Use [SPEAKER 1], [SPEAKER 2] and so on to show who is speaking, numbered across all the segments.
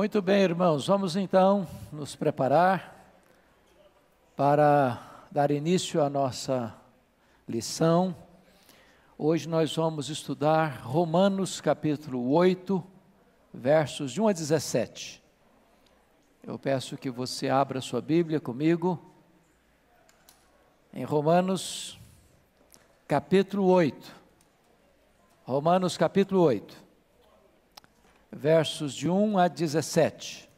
[SPEAKER 1] Muito bem, irmãos, vamos então nos preparar para dar início à nossa lição. Hoje nós vamos estudar Romanos capítulo 8, versos de 1 a 17. Eu peço que você abra sua Bíblia comigo em Romanos capítulo 8. Romanos capítulo 8 versos de 1 a 17.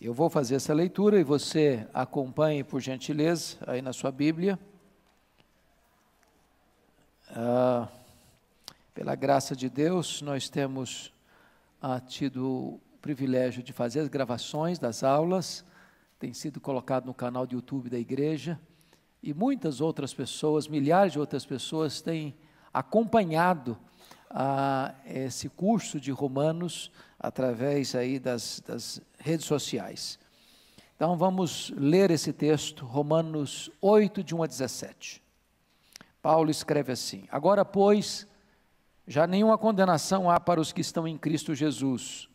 [SPEAKER 1] Eu vou fazer essa leitura e você acompanhe, por gentileza, aí na sua Bíblia. Ah, pela graça de Deus, nós temos ah, tido privilégio de fazer as gravações das aulas, tem sido colocado no canal de YouTube da igreja, e muitas outras pessoas, milhares de outras pessoas têm acompanhado ah, esse curso de Romanos através aí das, das redes sociais. Então vamos ler esse texto, Romanos 8, de 1 a 17. Paulo escreve assim: Agora, pois, já nenhuma condenação há para os que estão em Cristo Jesus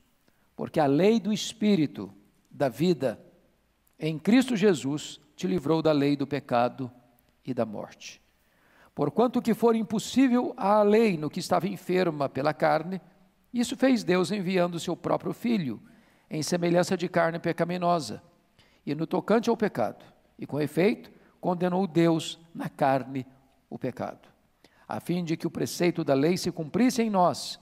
[SPEAKER 1] porque a lei do Espírito da vida em Cristo Jesus te livrou da lei do pecado e da morte. Porquanto que for impossível a lei no que estava enferma pela carne, isso fez Deus enviando seu próprio Filho, em semelhança de carne pecaminosa, e no tocante ao pecado, e com efeito, condenou Deus na carne o pecado, a fim de que o preceito da lei se cumprisse em nós,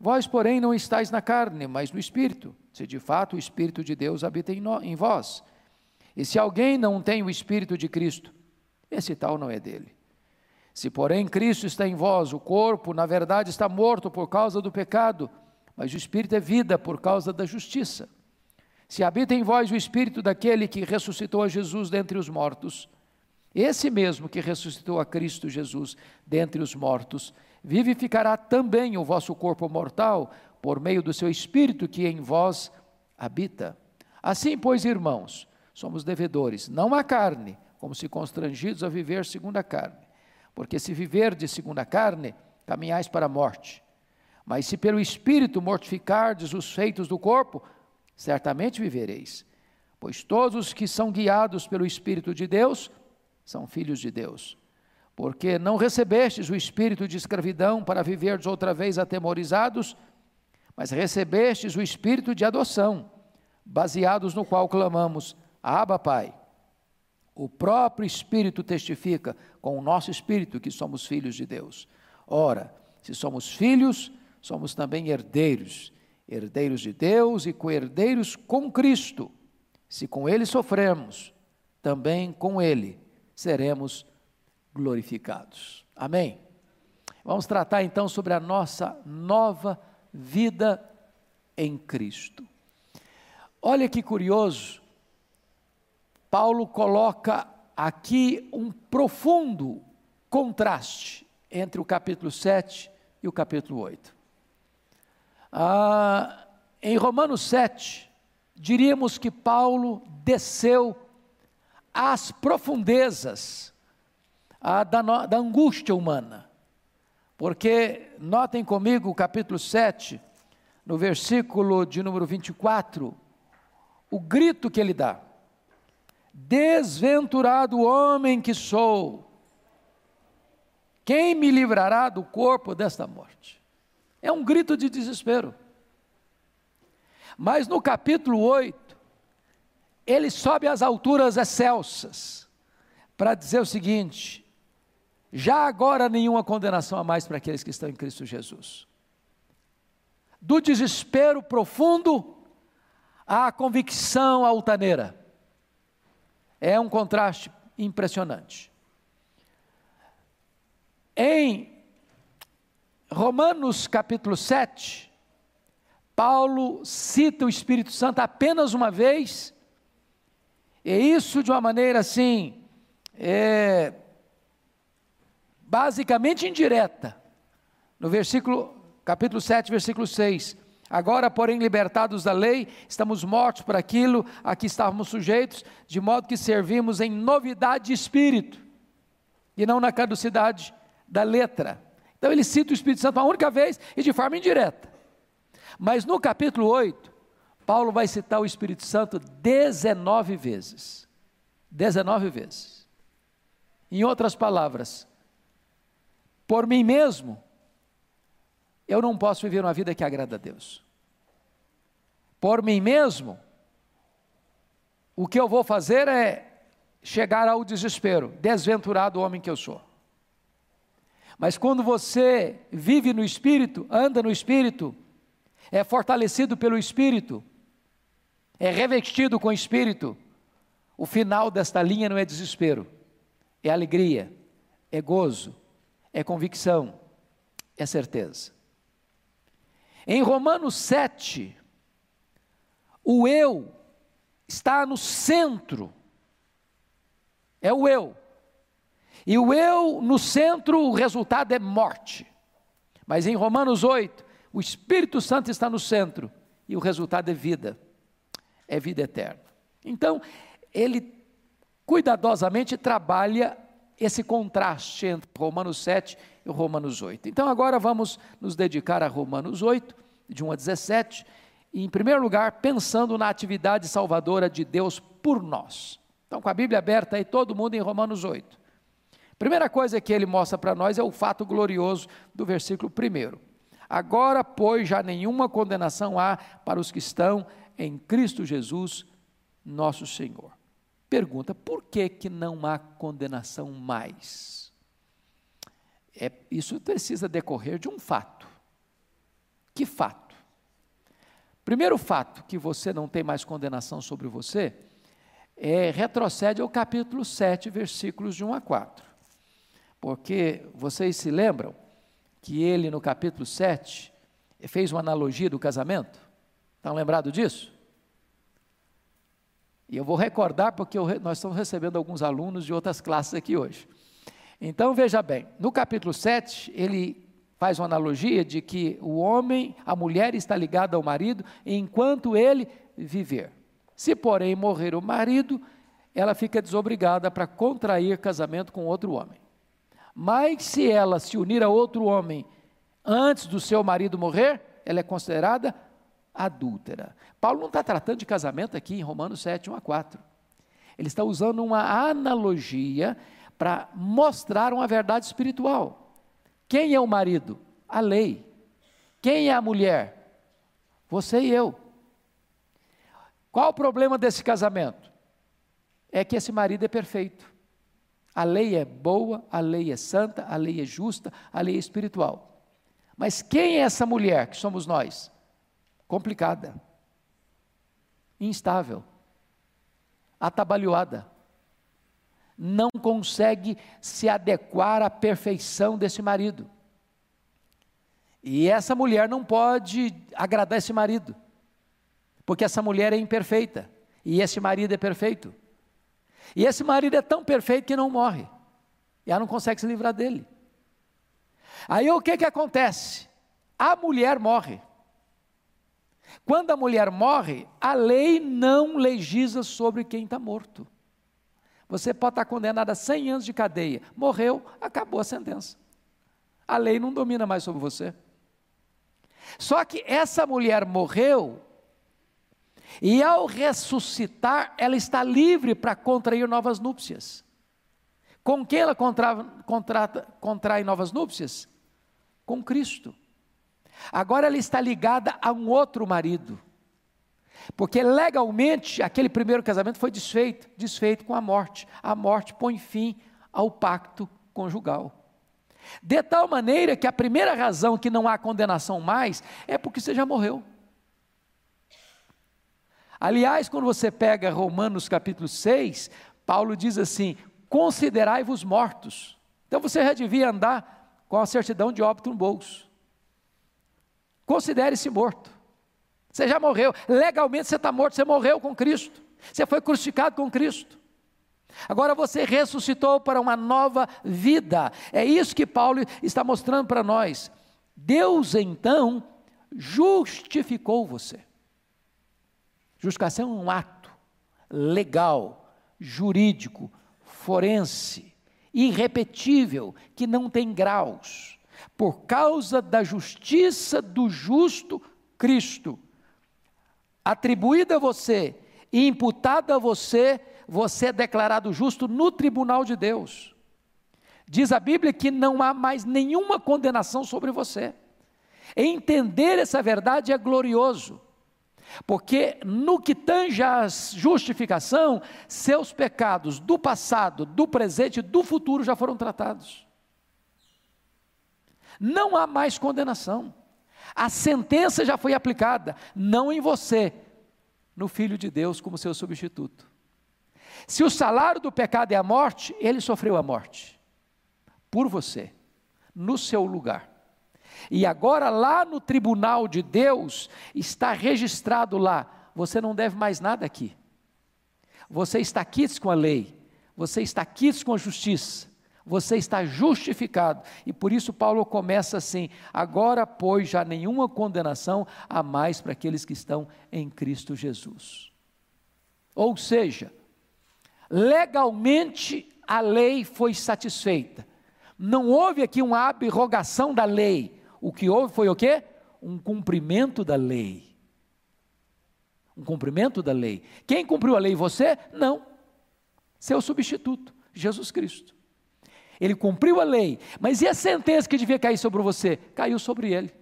[SPEAKER 1] Vós, porém, não estáis na carne, mas no Espírito, se de fato o Espírito de Deus habita em, no, em vós. E se alguém não tem o Espírito de Cristo, esse tal não é dele. Se, porém, Cristo está em vós, o corpo, na verdade, está morto por causa do pecado, mas o Espírito é vida por causa da justiça. Se habita em vós o Espírito daquele que ressuscitou a Jesus dentre os mortos, esse mesmo que ressuscitou a Cristo Jesus dentre os mortos, vivificará também o vosso corpo mortal por meio do seu espírito que em vós habita. Assim, pois, irmãos, somos devedores, não à carne, como se constrangidos a viver segundo a carne. Porque se viver de segundo a carne, caminhais para a morte. Mas se pelo espírito mortificardes os feitos do corpo, certamente vivereis. Pois todos os que são guiados pelo espírito de Deus são filhos de Deus porque não recebestes o espírito de escravidão para viverdes outra vez atemorizados, mas recebestes o espírito de adoção, baseados no qual clamamos: Abba, Pai. O próprio Espírito testifica com o nosso espírito que somos filhos de Deus. Ora, se somos filhos, somos também herdeiros, herdeiros de Deus e co-herdeiros com Cristo. Se com Ele sofremos, também com Ele seremos glorificados. Amém? Vamos tratar então sobre a nossa nova vida em Cristo. Olha que curioso, Paulo coloca aqui um profundo contraste entre o capítulo 7 e o capítulo 8. Ah, em Romanos 7, diríamos que Paulo desceu às profundezas a da, da angústia humana. Porque, notem comigo o capítulo 7, no versículo de número 24, o grito que ele dá: Desventurado homem que sou, quem me livrará do corpo desta morte? É um grito de desespero. Mas no capítulo 8, ele sobe às alturas excelsas para dizer o seguinte: já agora nenhuma condenação a mais para aqueles que estão em Cristo Jesus. Do desespero profundo à convicção altaneira. É um contraste impressionante. Em Romanos capítulo 7, Paulo cita o Espírito Santo apenas uma vez, e isso de uma maneira assim, é, basicamente indireta. No versículo, capítulo 7, versículo 6. Agora, porém, libertados da lei, estamos mortos por aquilo a que estávamos sujeitos, de modo que servimos em novidade de espírito, e não na caducidade da letra. Então, ele cita o Espírito Santo uma única vez e de forma indireta. Mas no capítulo 8, Paulo vai citar o Espírito Santo 19 vezes. 19 vezes. Em outras palavras, por mim mesmo, eu não posso viver uma vida que agrada a Deus. Por mim mesmo, o que eu vou fazer é chegar ao desespero, desventurado homem que eu sou. Mas quando você vive no Espírito, anda no Espírito, é fortalecido pelo Espírito, é revestido com o Espírito, o final desta linha não é desespero, é alegria, é gozo, é convicção, é certeza. Em Romanos 7, o eu está no centro, é o eu. E o eu no centro, o resultado é morte. Mas em Romanos 8, o Espírito Santo está no centro e o resultado é vida, é vida eterna. Então, ele cuidadosamente trabalha esse contraste entre Romanos 7 e Romanos 8. Então, agora vamos nos dedicar a Romanos 8, de 1 a 17, e, em primeiro lugar, pensando na atividade salvadora de Deus por nós. Então, com a Bíblia aberta aí, todo mundo em Romanos 8. Primeira coisa que ele mostra para nós é o fato glorioso do versículo 1. Agora, pois, já nenhuma condenação há para os que estão em Cristo Jesus, nosso Senhor. Pergunta: por que, que não há condenação mais? É, isso precisa decorrer de um fato. Que fato? Primeiro fato que você não tem mais condenação sobre você é retrocede ao capítulo 7, versículos de 1 a 4. Porque vocês se lembram que ele no capítulo 7 fez uma analogia do casamento? Estão lembrados disso? E eu vou recordar porque eu, nós estamos recebendo alguns alunos de outras classes aqui hoje. Então veja bem, no capítulo 7, ele faz uma analogia de que o homem, a mulher está ligada ao marido enquanto ele viver. Se, porém, morrer o marido, ela fica desobrigada para contrair casamento com outro homem. Mas se ela se unir a outro homem antes do seu marido morrer, ela é considerada adúltera. Paulo não está tratando de casamento aqui em Romanos 7, 1 a 4. Ele está usando uma analogia para mostrar uma verdade espiritual. Quem é o marido? A lei. Quem é a mulher? Você e eu. Qual o problema desse casamento? É que esse marido é perfeito. A lei é boa, a lei é santa, a lei é justa, a lei é espiritual. Mas quem é essa mulher que somos nós? Complicada, instável, atabalhoada, não consegue se adequar à perfeição desse marido. E essa mulher não pode agradar esse marido, porque essa mulher é imperfeita e esse marido é perfeito. E esse marido é tão perfeito que não morre, e ela não consegue se livrar dele. Aí o que, que acontece? A mulher morre. Quando a mulher morre, a lei não legisla sobre quem está morto. Você pode estar condenado a 100 anos de cadeia. Morreu, acabou a sentença. A lei não domina mais sobre você. Só que essa mulher morreu, e ao ressuscitar, ela está livre para contrair novas núpcias. Com quem ela contra, contrata, contrai novas núpcias? Com Cristo. Agora ela está ligada a um outro marido. Porque legalmente aquele primeiro casamento foi desfeito, desfeito com a morte. A morte põe fim ao pacto conjugal. De tal maneira que a primeira razão que não há condenação mais é porque você já morreu. Aliás, quando você pega Romanos capítulo 6, Paulo diz assim: considerai-vos mortos. Então você já devia andar com a certidão de óbito no bolso. Considere-se morto. Você já morreu. Legalmente você está morto, você morreu com Cristo. Você foi crucificado com Cristo. Agora você ressuscitou para uma nova vida. É isso que Paulo está mostrando para nós. Deus então justificou você. Justificação é um ato legal, jurídico, forense, irrepetível, que não tem graus. Por causa da justiça do justo Cristo, atribuída a você e imputada a você, você é declarado justo no tribunal de Deus. Diz a Bíblia que não há mais nenhuma condenação sobre você. Entender essa verdade é glorioso, porque no que tange a justificação, seus pecados do passado, do presente e do futuro já foram tratados. Não há mais condenação. A sentença já foi aplicada, não em você, no Filho de Deus como seu substituto. Se o salário do pecado é a morte, ele sofreu a morte por você, no seu lugar. E agora, lá no tribunal de Deus, está registrado lá: você não deve mais nada aqui. Você está quites com a lei, você está quites com a justiça, você está justificado. E por isso Paulo começa assim: agora, pois, já nenhuma condenação há mais para aqueles que estão em Cristo Jesus. Ou seja, legalmente a lei foi satisfeita. Não houve aqui uma abrogação da lei. O que houve foi o quê? Um cumprimento da lei. Um cumprimento da lei. Quem cumpriu a lei? Você? Não. Seu substituto, Jesus Cristo. Ele cumpriu a lei, mas e a sentença que devia cair sobre você? Caiu sobre ele.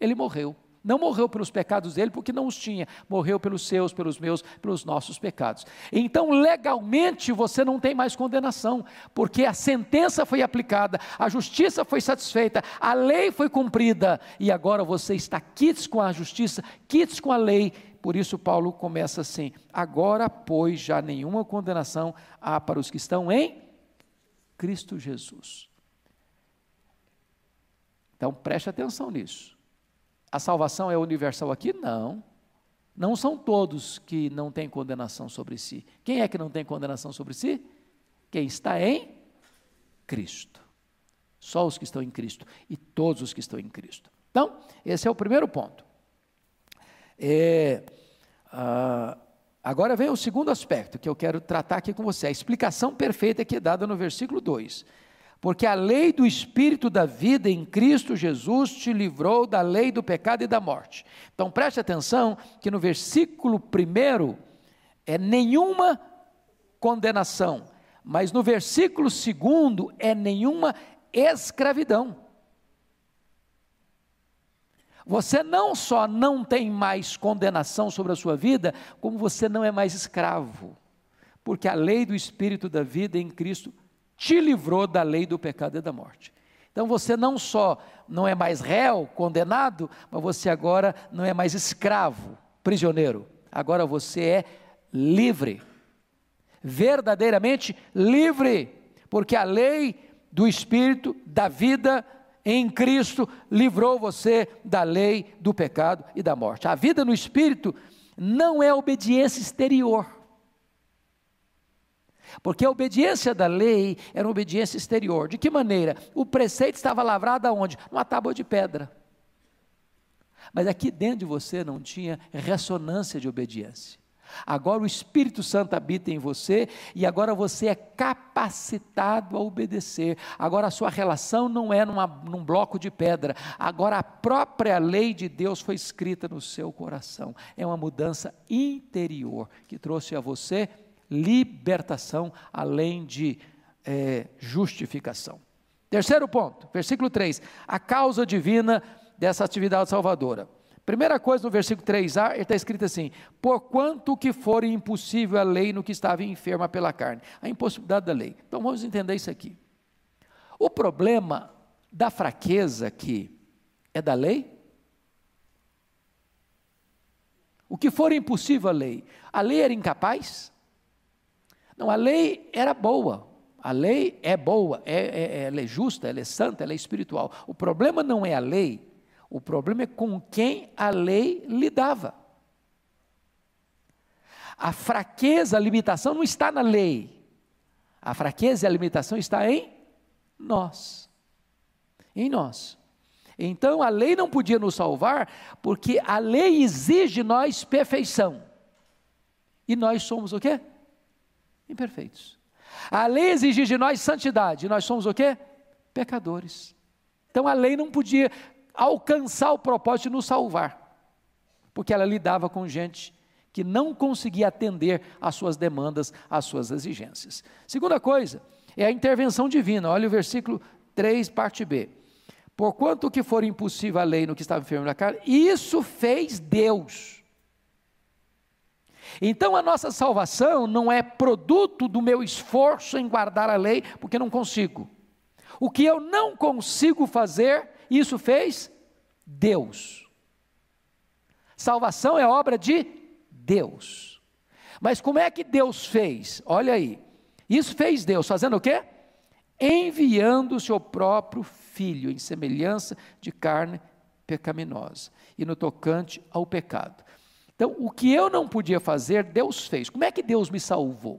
[SPEAKER 1] Ele morreu. Não morreu pelos pecados dele, porque não os tinha, morreu pelos seus, pelos meus, pelos nossos pecados. Então, legalmente, você não tem mais condenação, porque a sentença foi aplicada, a justiça foi satisfeita, a lei foi cumprida, e agora você está quites com a justiça, quites com a lei. Por isso, Paulo começa assim: agora, pois, já nenhuma condenação há para os que estão em Cristo Jesus. Então preste atenção nisso. A salvação é universal aqui? Não. Não são todos que não têm condenação sobre si. Quem é que não tem condenação sobre si? Quem está em Cristo. Só os que estão em Cristo e todos os que estão em Cristo. Então, esse é o primeiro ponto. É, ah, Agora vem o segundo aspecto que eu quero tratar aqui com você, a explicação perfeita que é dada no versículo 2. Porque a lei do Espírito da vida em Cristo Jesus te livrou da lei do pecado e da morte. Então preste atenção que no versículo 1 é nenhuma condenação, mas no versículo 2 é nenhuma escravidão. Você não só não tem mais condenação sobre a sua vida, como você não é mais escravo, porque a lei do Espírito da vida em Cristo te livrou da lei do pecado e da morte. Então você não só não é mais réu, condenado, mas você agora não é mais escravo, prisioneiro. Agora você é livre. Verdadeiramente livre, porque a lei do espírito da vida em Cristo livrou você da lei, do pecado e da morte. A vida no Espírito não é obediência exterior. Porque a obediência da lei era uma obediência exterior. De que maneira? O preceito estava lavrado aonde? Numa tábua de pedra. Mas aqui dentro de você não tinha ressonância de obediência. Agora o Espírito Santo habita em você e agora você é capacitado a obedecer. Agora a sua relação não é numa, num bloco de pedra, agora a própria lei de Deus foi escrita no seu coração. É uma mudança interior que trouxe a você libertação, além de é, justificação. Terceiro ponto, versículo 3: a causa divina dessa atividade salvadora. Primeira coisa no versículo 3a, está escrito assim: Porquanto que for impossível a lei no que estava enferma pela carne. A impossibilidade da lei. Então vamos entender isso aqui. O problema da fraqueza aqui é da lei? O que for impossível a lei. A lei era incapaz? Não, a lei era boa. A lei é boa, é, é, ela é justa, ela é santa, ela é espiritual. O problema não é a lei, o problema é com quem a lei lidava. A fraqueza, a limitação não está na lei. A fraqueza e a limitação está em nós. Em nós. Então a lei não podia nos salvar, porque a lei exige de nós perfeição. E nós somos o quê? Imperfeitos. A lei exige de nós santidade, e nós somos o quê? Pecadores. Então a lei não podia alcançar o propósito de nos salvar, porque ela lidava com gente que não conseguia atender às suas demandas, às suas exigências. Segunda coisa é a intervenção divina. Olha o versículo 3, parte B. Porquanto que for impossível a lei no que estava enfermo na carne, isso fez Deus. Então a nossa salvação não é produto do meu esforço em guardar a lei, porque não consigo. O que eu não consigo fazer, isso fez Deus. Salvação é obra de Deus. Mas como é que Deus fez? Olha aí. Isso fez Deus fazendo o quê? Enviando o seu próprio filho em semelhança de carne pecaminosa e no tocante ao pecado. Então, o que eu não podia fazer, Deus fez. Como é que Deus me salvou?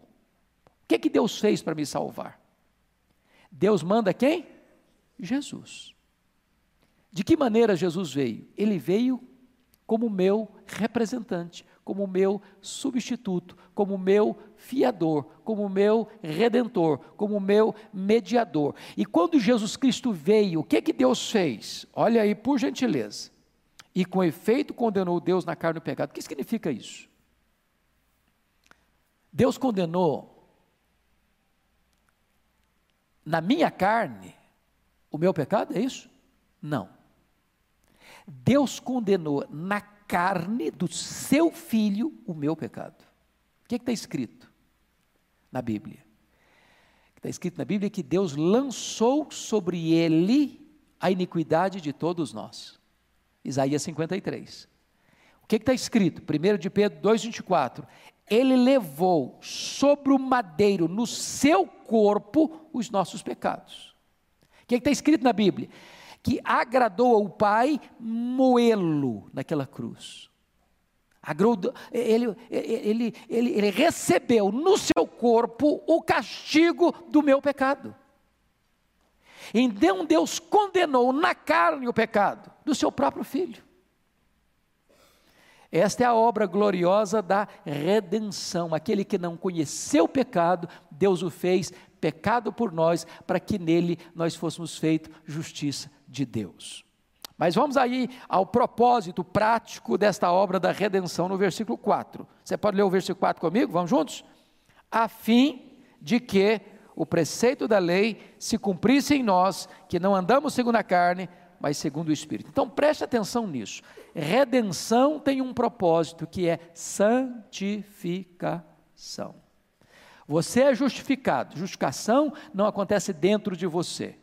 [SPEAKER 1] O que é que Deus fez para me salvar? Deus manda quem? Jesus. De que maneira Jesus veio? Ele veio como meu representante, como meu substituto, como meu fiador, como meu redentor, como meu mediador. E quando Jesus Cristo veio, o que que Deus fez? Olha aí, por gentileza. E com efeito condenou Deus na carne o pecado. O que significa isso? Deus condenou na minha carne o meu pecado, é isso? Não. Deus condenou na carne do seu filho o meu pecado. O que está escrito na Bíblia? Está escrito na Bíblia que Deus lançou sobre ele a iniquidade de todos nós. Isaías 53. O que está escrito? 1 de Pedro 2,24. Ele levou sobre o madeiro, no seu corpo, os nossos pecados. O que está escrito na Bíblia? Que agradou ao Pai moê-lo naquela cruz. Ele, ele, ele, ele recebeu no seu corpo o castigo do meu pecado. Então Deus condenou na carne o pecado do seu próprio filho. Esta é a obra gloriosa da redenção. Aquele que não conheceu o pecado, Deus o fez pecado por nós, para que nele nós fôssemos feitos justiça de Deus. Mas vamos aí ao propósito prático desta obra da redenção no versículo 4. Você pode ler o versículo 4 comigo? Vamos juntos? A fim de que o preceito da lei se cumprisse em nós, que não andamos segundo a carne, mas segundo o Espírito. Então preste atenção nisso. Redenção tem um propósito que é santificação. Você é justificado. Justificação não acontece dentro de você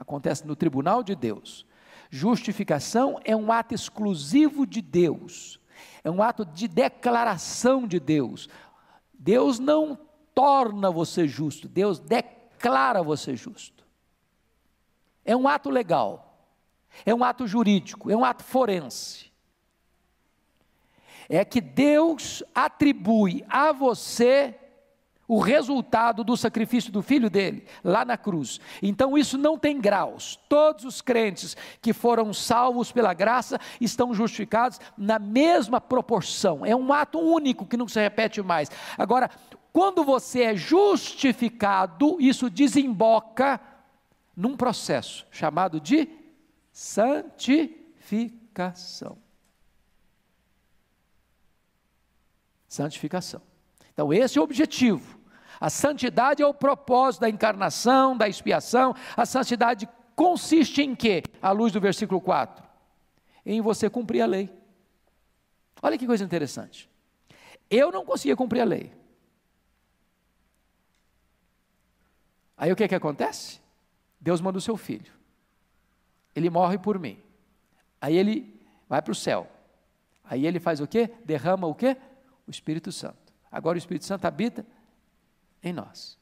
[SPEAKER 1] acontece no tribunal de Deus. Justificação é um ato exclusivo de Deus, é um ato de declaração de Deus. Deus não torna você justo, Deus declara você justo. É um ato legal, é um ato jurídico, é um ato forense. É que Deus atribui a você o resultado do sacrifício do filho dele, lá na cruz. Então isso não tem graus. Todos os crentes que foram salvos pela graça estão justificados na mesma proporção. É um ato único que não se repete mais. Agora, quando você é justificado, isso desemboca num processo chamado de santificação. Santificação. Então, esse é o objetivo. A santidade é o propósito da encarnação, da expiação. A santidade consiste em quê? À luz do versículo 4. Em você cumprir a lei. Olha que coisa interessante. Eu não conseguia cumprir a lei. Aí o que, que acontece? Deus manda o seu filho. Ele morre por mim. Aí ele vai para o céu. Aí ele faz o quê? Derrama o quê? O Espírito Santo. Agora o Espírito Santo habita em nós.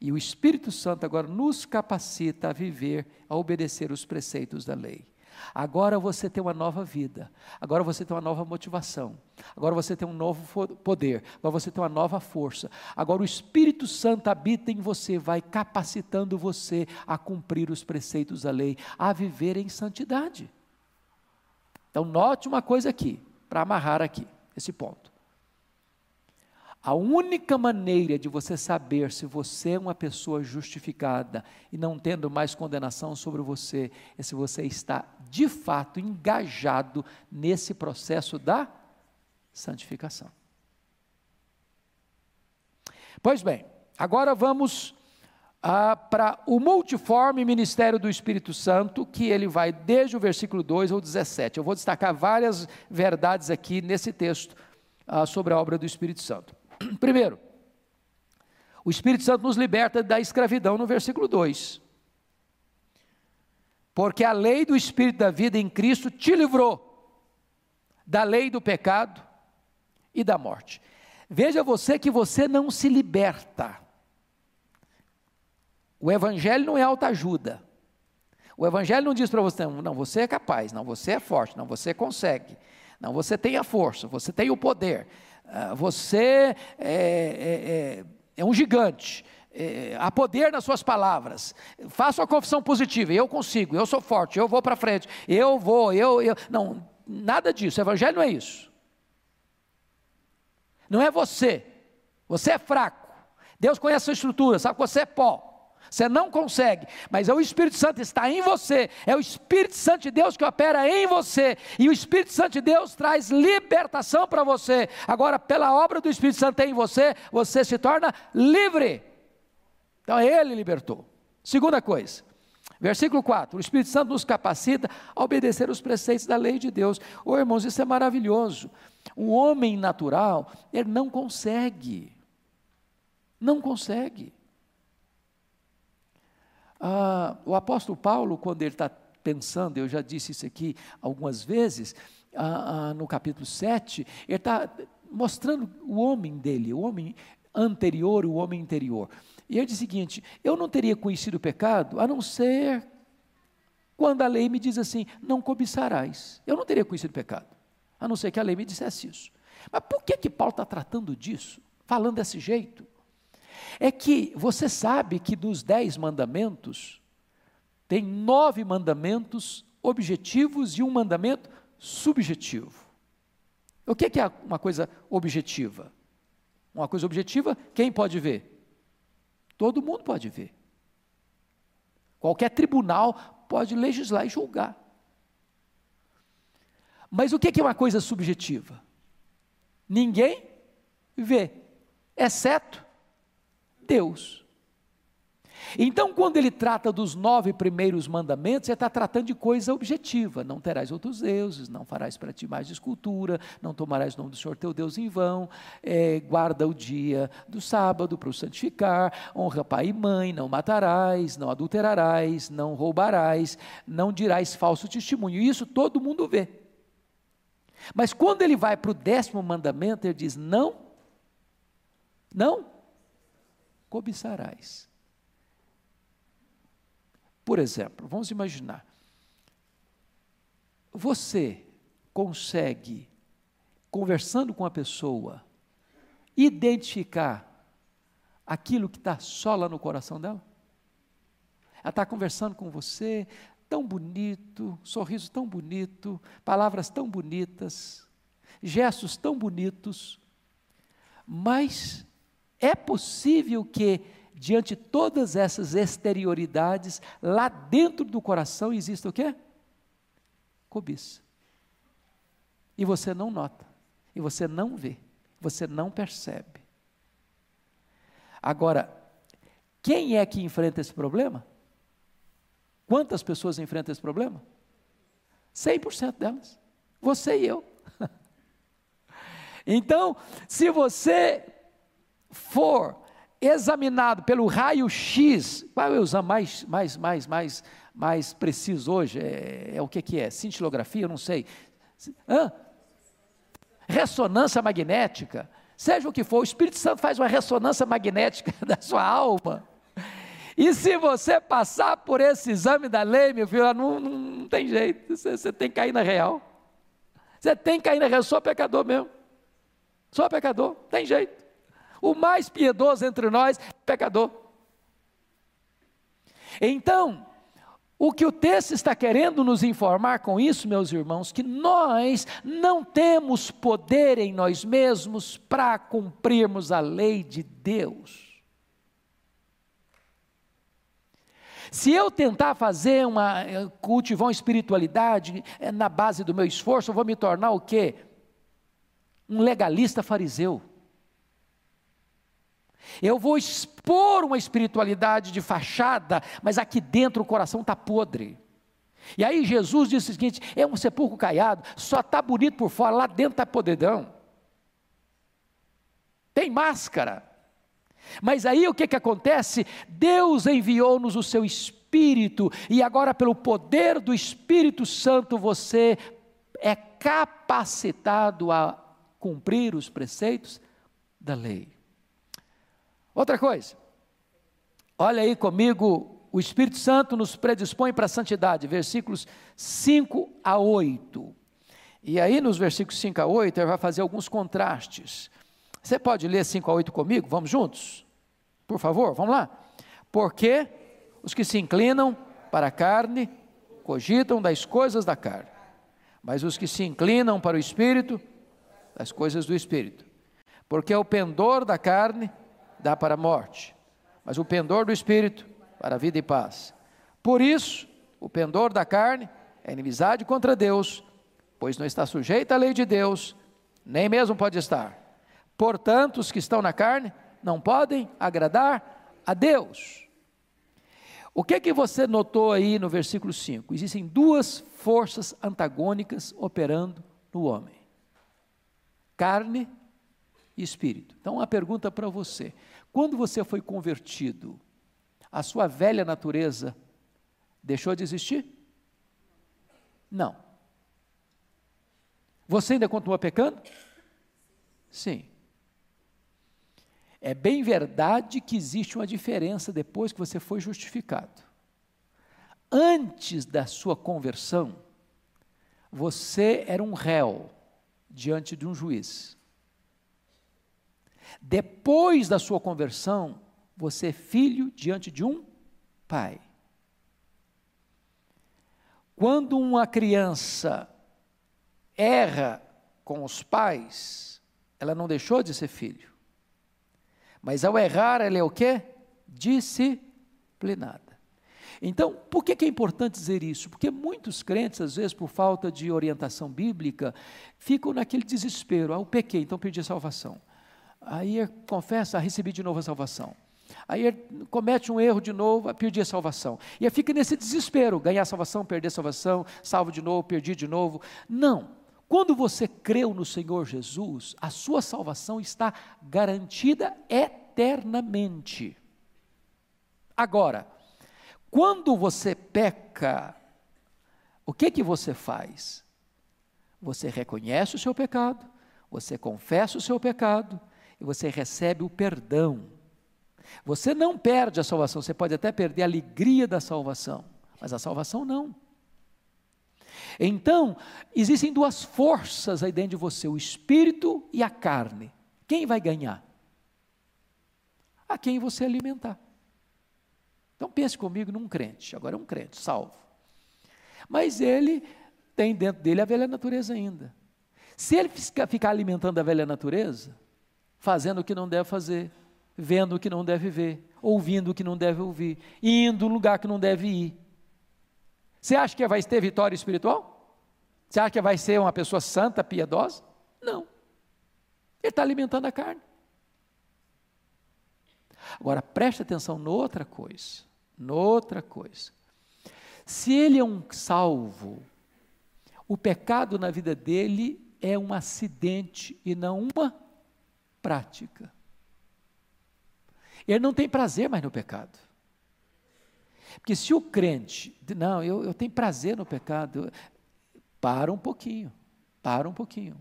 [SPEAKER 1] E o Espírito Santo agora nos capacita a viver, a obedecer os preceitos da lei. Agora você tem uma nova vida, agora você tem uma nova motivação, agora você tem um novo poder, agora você tem uma nova força. Agora o Espírito Santo habita em você, vai capacitando você a cumprir os preceitos da lei, a viver em santidade. Então, note uma coisa aqui, para amarrar aqui, esse ponto. A única maneira de você saber se você é uma pessoa justificada e não tendo mais condenação sobre você é se você está de fato engajado nesse processo da santificação. Pois bem, agora vamos ah, para o multiforme ministério do Espírito Santo, que ele vai desde o versículo 2 ao 17. Eu vou destacar várias verdades aqui nesse texto ah, sobre a obra do Espírito Santo. Primeiro, o Espírito Santo nos liberta da escravidão no versículo 2. Porque a lei do Espírito da vida em Cristo te livrou da lei do pecado e da morte. Veja você que você não se liberta. O Evangelho não é autoajuda. O Evangelho não diz para você, não, você é capaz, não, você é forte, não, você consegue, não, você tem a força, você tem o poder. Ah, você é, é, é, é um gigante, é, há poder nas suas palavras. Faça uma confissão positiva. Eu consigo, eu sou forte, eu vou para frente, eu vou, eu, eu. Não, nada disso. O Evangelho não é isso. Não é você. Você é fraco. Deus conhece a sua estrutura, sabe que você é pó. Você não consegue, mas é o Espírito Santo está em você, é o Espírito Santo de Deus que opera em você, e o Espírito Santo de Deus traz libertação para você. Agora, pela obra do Espírito Santo em você, você se torna livre. Então, ele libertou. Segunda coisa, Versículo 4: O Espírito Santo nos capacita a obedecer os preceitos da lei de Deus. Oh, irmãos, isso é maravilhoso. Um homem natural, ele não consegue. Não consegue. Ah, o apóstolo Paulo, quando ele está pensando, eu já disse isso aqui algumas vezes, ah, ah, no capítulo 7, ele está mostrando o homem dele, o homem anterior, o homem interior. E ele diz o seguinte: eu não teria conhecido o pecado a não ser quando a lei me diz assim: não cobiçarás. Eu não teria conhecido o pecado, a não ser que a lei me dissesse isso. Mas por que que Paulo está tratando disso, falando desse jeito? É que você sabe que dos dez mandamentos, tem nove mandamentos objetivos e um mandamento subjetivo. O que é uma coisa objetiva? Uma coisa objetiva, quem pode ver? Todo mundo pode ver. Qualquer tribunal pode legislar e julgar. Mas o que é uma coisa subjetiva? Ninguém vê, exceto Deus. Então, quando ele trata dos nove primeiros mandamentos, ele está tratando de coisa objetiva: não terás outros deuses, não farás para ti mais escultura, não tomarás o nome do Senhor teu Deus em vão, é, guarda o dia do sábado para o santificar, honra pai e mãe, não matarás, não adulterarás, não roubarás, não dirás falso testemunho. Isso todo mundo vê. Mas quando ele vai para o décimo mandamento, ele diz: não, não cobiçarás. Por exemplo, vamos imaginar, você consegue, conversando com a pessoa, identificar aquilo que está só lá no coração dela? Ela está conversando com você, tão bonito, sorriso tão bonito, palavras tão bonitas, gestos tão bonitos, mas é possível que, diante de todas essas exterioridades, lá dentro do coração exista o quê? Cobiça. E você não nota, e você não vê, você não percebe. Agora, quem é que enfrenta esse problema? Quantas pessoas enfrentam esse problema? 100% delas. Você e eu. Então, se você for examinado pelo raio-x, qual é o exame mais, mais, mais, mais, mais preciso hoje? É, é o que, que é? Cintilografia? Eu não sei. Hã? Ressonância magnética. seja o que for, o Espírito Santo faz uma ressonância magnética da sua alma. E se você passar por esse exame da lei, meu filho, não, não, não tem jeito, você, você, tem que cair na real. Você tem que cair na real, sou pecador mesmo. Sou pecador, tem jeito. O mais piedoso entre nós, pecador. Então, o que o texto está querendo nos informar com isso, meus irmãos, que nós não temos poder em nós mesmos para cumprirmos a lei de Deus. Se eu tentar fazer uma, cultivar uma espiritualidade é, na base do meu esforço, eu vou me tornar o quê? Um legalista fariseu. Eu vou expor uma espiritualidade de fachada, mas aqui dentro o coração está podre. E aí Jesus disse o seguinte: é um sepulcro caiado, só está bonito por fora, lá dentro está podridão. Tem máscara. Mas aí o que, que acontece? Deus enviou-nos o seu Espírito, e agora, pelo poder do Espírito Santo, você é capacitado a cumprir os preceitos da lei. Outra coisa, olha aí comigo, o Espírito Santo nos predispõe para a santidade, versículos 5 a 8. E aí, nos versículos 5 a 8, ele vai fazer alguns contrastes. Você pode ler 5 a 8 comigo? Vamos juntos? Por favor, vamos lá. Porque os que se inclinam para a carne cogitam das coisas da carne, mas os que se inclinam para o espírito, das coisas do espírito. Porque o pendor da carne dá para a morte, mas o pendor do espírito para a vida e paz. Por isso, o pendor da carne é inimizade contra Deus, pois não está sujeita à lei de Deus, nem mesmo pode estar. Portanto, os que estão na carne não podem agradar a Deus. O que é que você notou aí no versículo 5? Existem duas forças antagônicas operando no homem: carne e espírito. Então, uma pergunta para você: quando você foi convertido, a sua velha natureza deixou de existir? Não. Você ainda continua pecando? Sim. É bem verdade que existe uma diferença depois que você foi justificado. Antes da sua conversão, você era um réu diante de um juiz. Depois da sua conversão, você é filho diante de um pai. Quando uma criança erra com os pais, ela não deixou de ser filho. Mas ao errar, ela é o quê? Disciplinada. Então, por que, é importante dizer isso? Porque muitos crentes, às vezes, por falta de orientação bíblica, ficam naquele desespero. Ah, eu pequei, então perdi salvação. Aí confessa, recebi de novo a salvação. Aí comete um erro de novo, perdi a salvação. E aí fica nesse desespero, ganhar salvação, perder salvação, salvo de novo, perdi de novo. Não. Quando você creu no Senhor Jesus, a sua salvação está garantida eternamente. Agora, quando você peca, o que que você faz? Você reconhece o seu pecado, você confessa o seu pecado, e você recebe o perdão. Você não perde a salvação, você pode até perder a alegria da salvação, mas a salvação não. Então, existem duas forças aí dentro de você, o espírito e a carne. Quem vai ganhar? A quem você alimentar. Então pense comigo num crente, agora é um crente, salvo. Mas ele tem dentro dele a velha natureza ainda. Se ele ficar alimentando a velha natureza, fazendo o que não deve fazer, vendo o que não deve ver, ouvindo o que não deve ouvir, indo no lugar que não deve ir. Você acha que vai ter vitória espiritual? Você acha que vai ser uma pessoa santa, piedosa? Não. Ele está alimentando a carne. Agora preste atenção noutra coisa, noutra coisa. Se ele é um salvo, o pecado na vida dele é um acidente e não uma prática. Ele não tem prazer mais no pecado. Porque se o crente, não, eu, eu tenho prazer no pecado, para um pouquinho, para um pouquinho.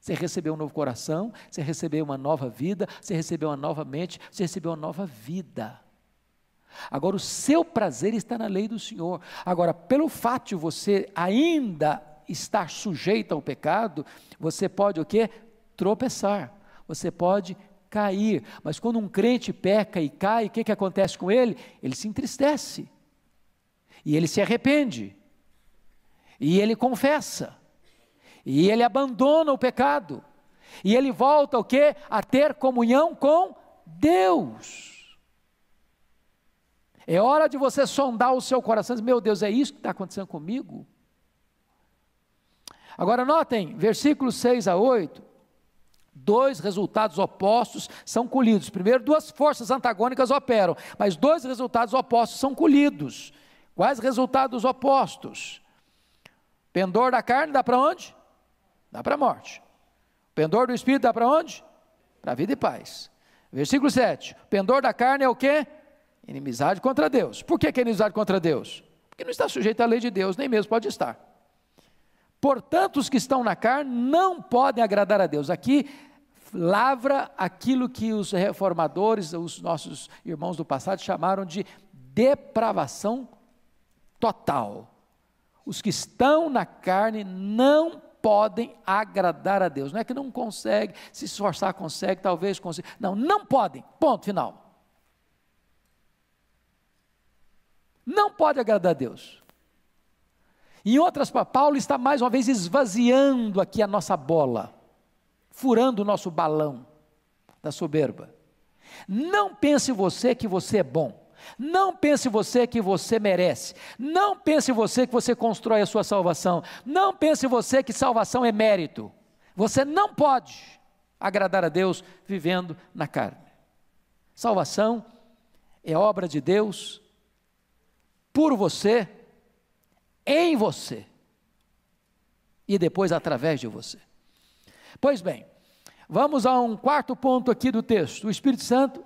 [SPEAKER 1] Você recebeu um novo coração, você recebeu uma nova vida, você recebeu uma nova mente, você recebeu uma nova vida. Agora, o seu prazer está na lei do Senhor. Agora, pelo fato de você ainda estar sujeito ao pecado, você pode o quê? Tropeçar. Você pode cair. Mas quando um crente peca e cai, o que, que acontece com ele? Ele se entristece. E ele se arrepende. E ele confessa. E ele abandona o pecado. E ele volta o quê? A ter comunhão com Deus. É hora de você sondar o seu coração e dizer, meu Deus, é isso que está acontecendo comigo? Agora notem, versículos 6 a 8, dois resultados opostos são colhidos. Primeiro, duas forças antagônicas operam, mas dois resultados opostos são colhidos. Quais resultados opostos? Pendor da carne dá para onde? Dá para a morte. Pendor do espírito dá para onde? Para a vida e paz. Versículo 7. Pendor da carne é o quê? Inimizade contra Deus. Por que, que é inimizade contra Deus? Porque não está sujeito à lei de Deus, nem mesmo pode estar. Portanto, os que estão na carne não podem agradar a Deus. Aqui lavra aquilo que os reformadores, os nossos irmãos do passado chamaram de depravação total. Os que estão na carne não podem agradar a Deus. Não é que não consegue, se esforçar consegue, talvez consiga. Não, não podem. Ponto final. não pode agradar a Deus. Em outras Paulo está mais uma vez esvaziando aqui a nossa bola, furando o nosso balão da soberba. Não pense você que você é bom. Não pense você que você merece. Não pense você que você constrói a sua salvação. Não pense você que salvação é mérito. Você não pode agradar a Deus vivendo na carne. Salvação é obra de Deus por você, em você e depois através de você. Pois bem, vamos a um quarto ponto aqui do texto. O Espírito Santo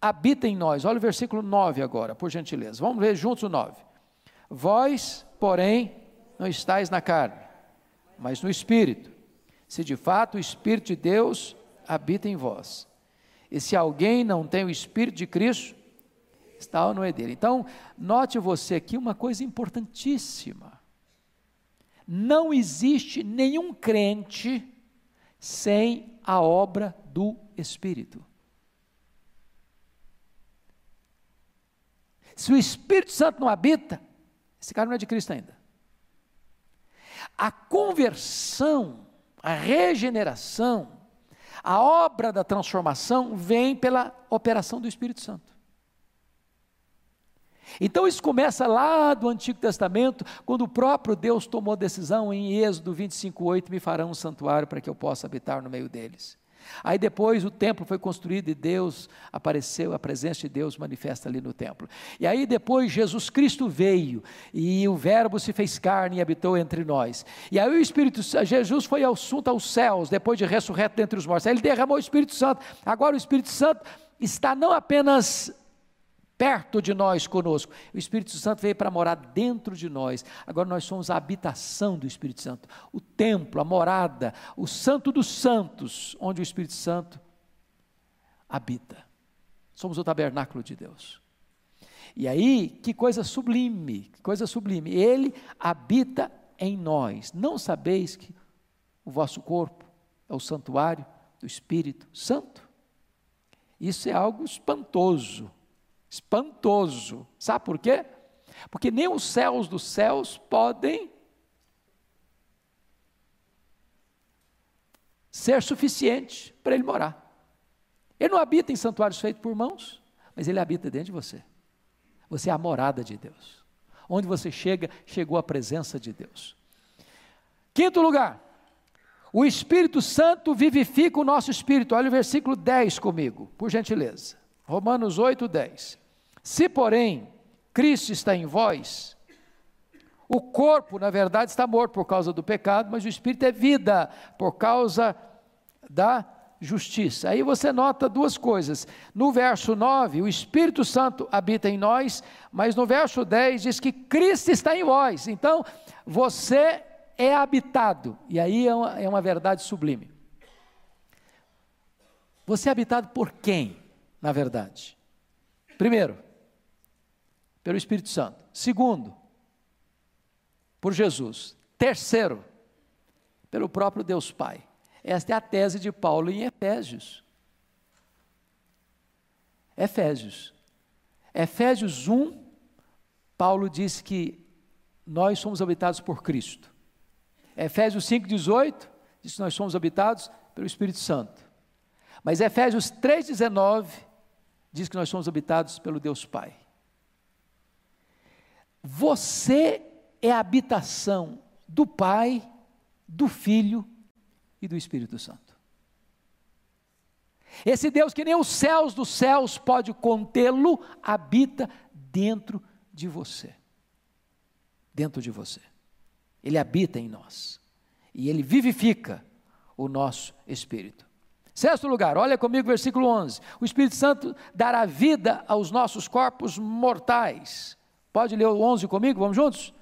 [SPEAKER 1] habita em nós. Olha o versículo 9 agora, por gentileza. Vamos ver juntos o 9. Vós, porém, não estáis na carne, mas no Espírito. Se de fato o Espírito de Deus habita em vós. E se alguém não tem o Espírito de Cristo, está ou não é dele. Então, note você aqui uma coisa importantíssima. Não existe nenhum crente sem a obra do Espírito. Se o Espírito Santo não habita, esse cara não é de Cristo ainda. A conversão, a regeneração, a obra da transformação vem pela operação do Espírito Santo. Então isso começa lá do Antigo Testamento, quando o próprio Deus tomou decisão em Êxodo 25:8, me farão um santuário para que eu possa habitar no meio deles. Aí depois o templo foi construído e Deus apareceu, a presença de Deus manifesta ali no templo. E aí depois Jesus Cristo veio e o Verbo se fez carne e habitou entre nós. E aí o Espírito Jesus foi assunto aos céus depois de ressurreto dentre os mortos. Aí ele derramou o Espírito Santo. Agora o Espírito Santo está não apenas perto de nós conosco. O Espírito Santo veio para morar dentro de nós. Agora nós somos a habitação do Espírito Santo, o templo, a morada, o santo dos santos, onde o Espírito Santo habita. Somos o tabernáculo de Deus. E aí, que coisa sublime, que coisa sublime. Ele habita em nós. Não sabeis que o vosso corpo é o santuário do Espírito Santo? Isso é algo espantoso espantoso. Sabe por quê? Porque nem os céus dos céus podem ser suficiente para ele morar. Ele não habita em santuários feitos por mãos, mas ele habita dentro de você. Você é a morada de Deus. Onde você chega, chegou a presença de Deus. Quinto lugar, o Espírito Santo vivifica o nosso espírito. Olha o versículo 10 comigo, por gentileza. Romanos 8, 10. Se, porém, Cristo está em vós, o corpo, na verdade, está morto por causa do pecado, mas o espírito é vida por causa da justiça. Aí você nota duas coisas. No verso 9, o Espírito Santo habita em nós, mas no verso 10 diz que Cristo está em vós. Então, você é habitado. E aí é uma, é uma verdade sublime. Você é habitado por quem, na verdade? Primeiro, pelo Espírito Santo. Segundo, por Jesus. Terceiro, pelo próprio Deus Pai. Esta é a tese de Paulo em Efésios. Efésios. Efésios 1, Paulo diz que nós somos habitados por Cristo. Efésios 5,18 diz que nós somos habitados pelo Espírito Santo. Mas Efésios 3,19 diz que nós somos habitados pelo Deus Pai. Você é a habitação do Pai, do Filho e do Espírito Santo. Esse Deus que nem os céus dos céus pode contê-lo, habita dentro de você. Dentro de você. Ele habita em nós. E ele vivifica o nosso espírito. Sexto lugar, olha comigo versículo 11. O Espírito Santo dará vida aos nossos corpos mortais. Pode ler o 11 comigo? Vamos juntos?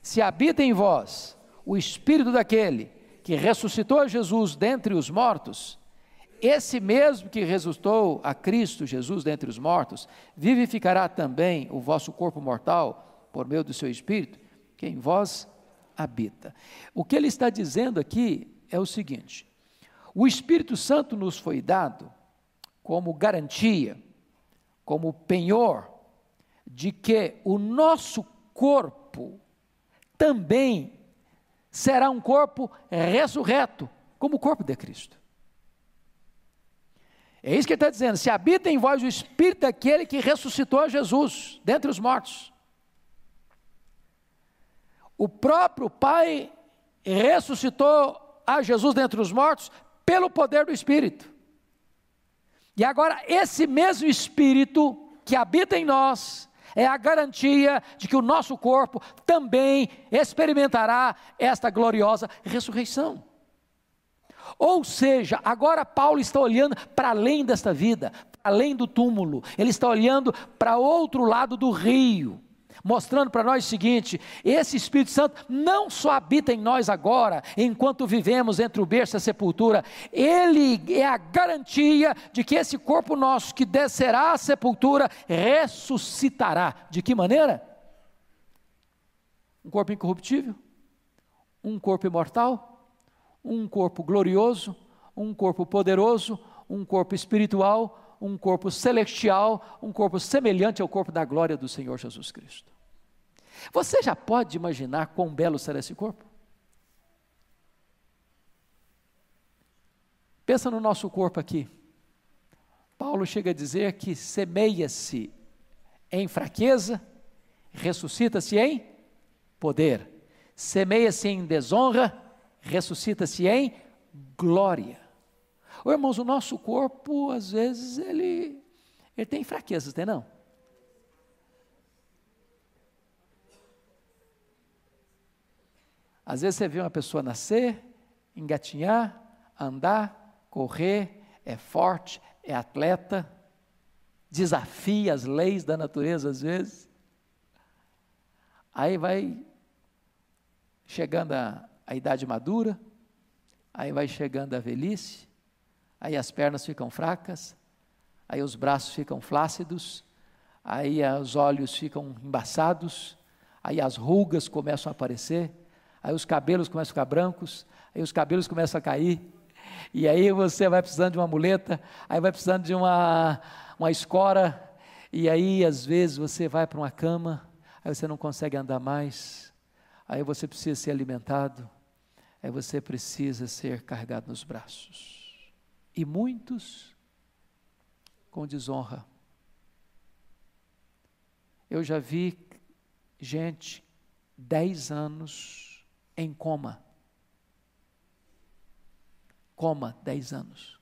[SPEAKER 1] Se habita em vós o espírito daquele que ressuscitou Jesus dentre os mortos, esse mesmo que ressuscitou a Cristo Jesus dentre os mortos, vivificará também o vosso corpo mortal por meio do seu espírito, que em vós habita. O que ele está dizendo aqui é o seguinte: o Espírito Santo nos foi dado como garantia, como penhor, de que o nosso corpo também será um corpo ressurreto, como o corpo de Cristo. É isso que ele está dizendo: se habita em vós o Espírito daquele que ressuscitou Jesus dentre os mortos. O próprio Pai ressuscitou a Jesus dentre os mortos pelo poder do Espírito. E agora, esse mesmo Espírito que habita em nós, é a garantia de que o nosso corpo também experimentará esta gloriosa ressurreição. Ou seja, agora Paulo está olhando para além desta vida, para além do túmulo, ele está olhando para outro lado do rio mostrando para nós o seguinte: esse Espírito Santo não só habita em nós agora, enquanto vivemos entre o berço e a sepultura, ele é a garantia de que esse corpo nosso que descerá à sepultura ressuscitará. De que maneira? Um corpo incorruptível, um corpo imortal, um corpo glorioso, um corpo poderoso, um corpo espiritual, um corpo celestial, um corpo semelhante ao corpo da glória do Senhor Jesus Cristo. Você já pode imaginar quão belo será esse corpo? Pensa no nosso corpo aqui. Paulo chega a dizer que semeia-se em fraqueza, ressuscita-se em poder. Semeia-se em desonra, ressuscita-se em glória. Ô, irmãos, o nosso corpo, às vezes, ele, ele tem fraquezas, tem não? Às vezes você vê uma pessoa nascer, engatinhar, andar, correr, é forte, é atleta, desafia as leis da natureza às vezes. Aí vai chegando a, a idade madura, aí vai chegando a velhice, aí as pernas ficam fracas, aí os braços ficam flácidos, aí os olhos ficam embaçados, aí as rugas começam a aparecer aí os cabelos começam a ficar brancos, aí os cabelos começam a cair, e aí você vai precisando de uma muleta, aí vai precisando de uma, uma escora, e aí às vezes você vai para uma cama, aí você não consegue andar mais, aí você precisa ser alimentado, aí você precisa ser carregado nos braços. E muitos com desonra. Eu já vi gente, dez anos, em coma. Coma, 10 anos.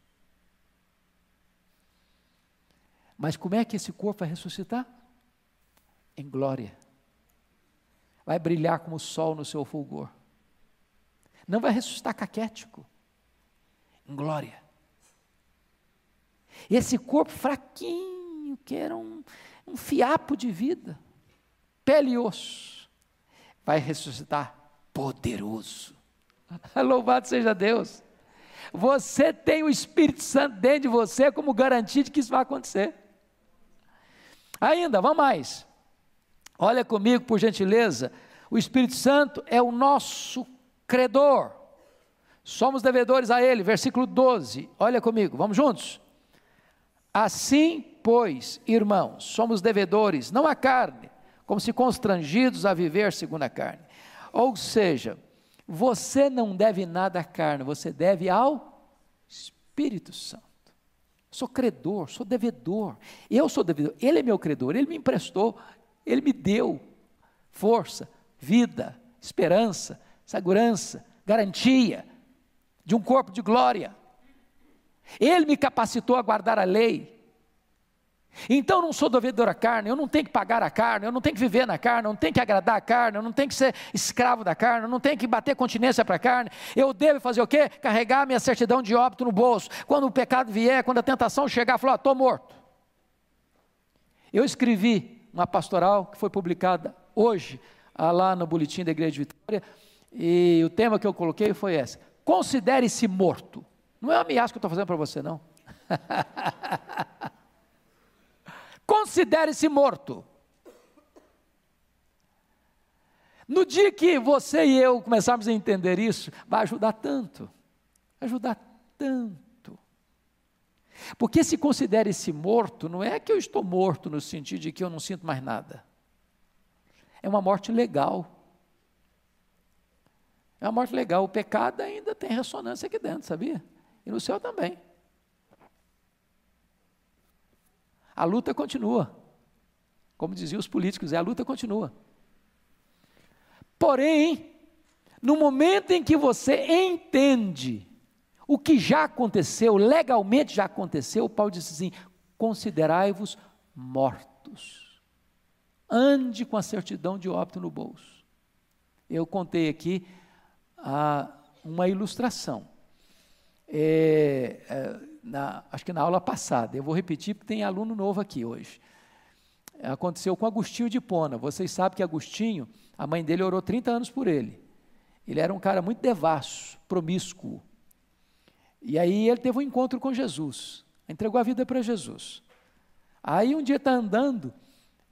[SPEAKER 1] Mas como é que esse corpo vai ressuscitar? Em glória. Vai brilhar como o sol no seu fulgor. Não vai ressuscitar caquético. Em glória. Esse corpo fraquinho, que era um, um fiapo de vida, pele e osso, vai ressuscitar poderoso. Louvado seja Deus. Você tem o Espírito Santo dentro de você como garantia de que isso vai acontecer. Ainda, vamos mais. Olha comigo, por gentileza. O Espírito Santo é o nosso credor. Somos devedores a Ele. Versículo 12. Olha comigo, vamos juntos. Assim, pois, irmãos, somos devedores, não à carne, como se constrangidos a viver segundo a carne. Ou seja, você não deve nada à carne, você deve ao Espírito Santo. Sou credor, sou devedor. Eu sou devedor, ele é meu credor, ele me emprestou, ele me deu força, vida, esperança, segurança, garantia de um corpo de glória. Ele me capacitou a guardar a lei. Então eu não sou devedor à carne, eu não tenho que pagar a carne, eu não tenho que viver na carne, eu não tenho que agradar a carne, eu não tenho que ser escravo da carne, eu não tenho que bater continência para a carne. Eu devo fazer o quê? Carregar minha certidão de óbito no bolso. Quando o pecado vier, quando a tentação chegar, falar, estou morto. Eu escrevi uma pastoral que foi publicada hoje, ah, lá no boletim da Igreja de Vitória, e o tema que eu coloquei foi esse: considere-se morto. Não é uma ameaça que eu estou fazendo para você, não. Considere-se morto. No dia que você e eu começarmos a entender isso, vai ajudar tanto. Ajudar tanto. Porque se considere-se morto, não é que eu estou morto no sentido de que eu não sinto mais nada. É uma morte legal. É uma morte legal. O pecado ainda tem ressonância aqui dentro, sabia? E no céu também. A luta continua. Como diziam os políticos, a luta continua. Porém, no momento em que você entende o que já aconteceu, legalmente já aconteceu, Paulo diz assim: considerai-vos mortos. Ande com a certidão de óbito no bolso. Eu contei aqui ah, uma ilustração. É, é, na, acho que na aula passada, eu vou repetir porque tem aluno novo aqui hoje. Aconteceu com Agostinho de Pona. Vocês sabem que Agostinho, a mãe dele orou 30 anos por ele. Ele era um cara muito devasso, promíscuo. E aí ele teve um encontro com Jesus, entregou a vida para Jesus. Aí um dia está andando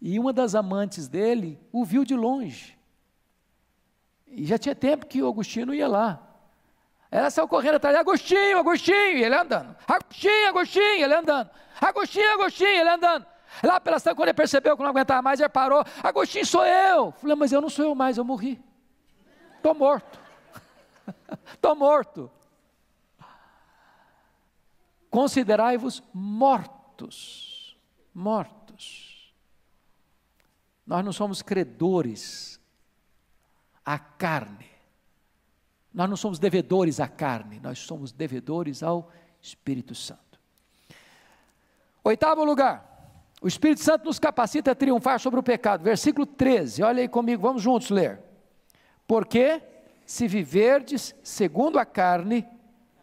[SPEAKER 1] e uma das amantes dele o viu de longe. E já tinha tempo que o Agostinho ia lá. Ela saiu correndo atrás, Agostinho, Agostinho, e ele andando. Agostinho, Agostinho, ele andando. Agostinho, Agostinho, ele andando. Lá pela estação, quando ele percebeu que não aguentava mais, ele parou. Agostinho, sou eu. Falei, mas eu não sou eu mais, eu morri. Estou morto. Estou morto. Considerai-vos mortos. Mortos. Nós não somos credores à carne. Nós não somos devedores à carne, nós somos devedores ao Espírito Santo. Oitavo lugar, o Espírito Santo nos capacita a triunfar sobre o pecado. Versículo 13, olha aí comigo, vamos juntos ler. Porque se viverdes segundo a carne,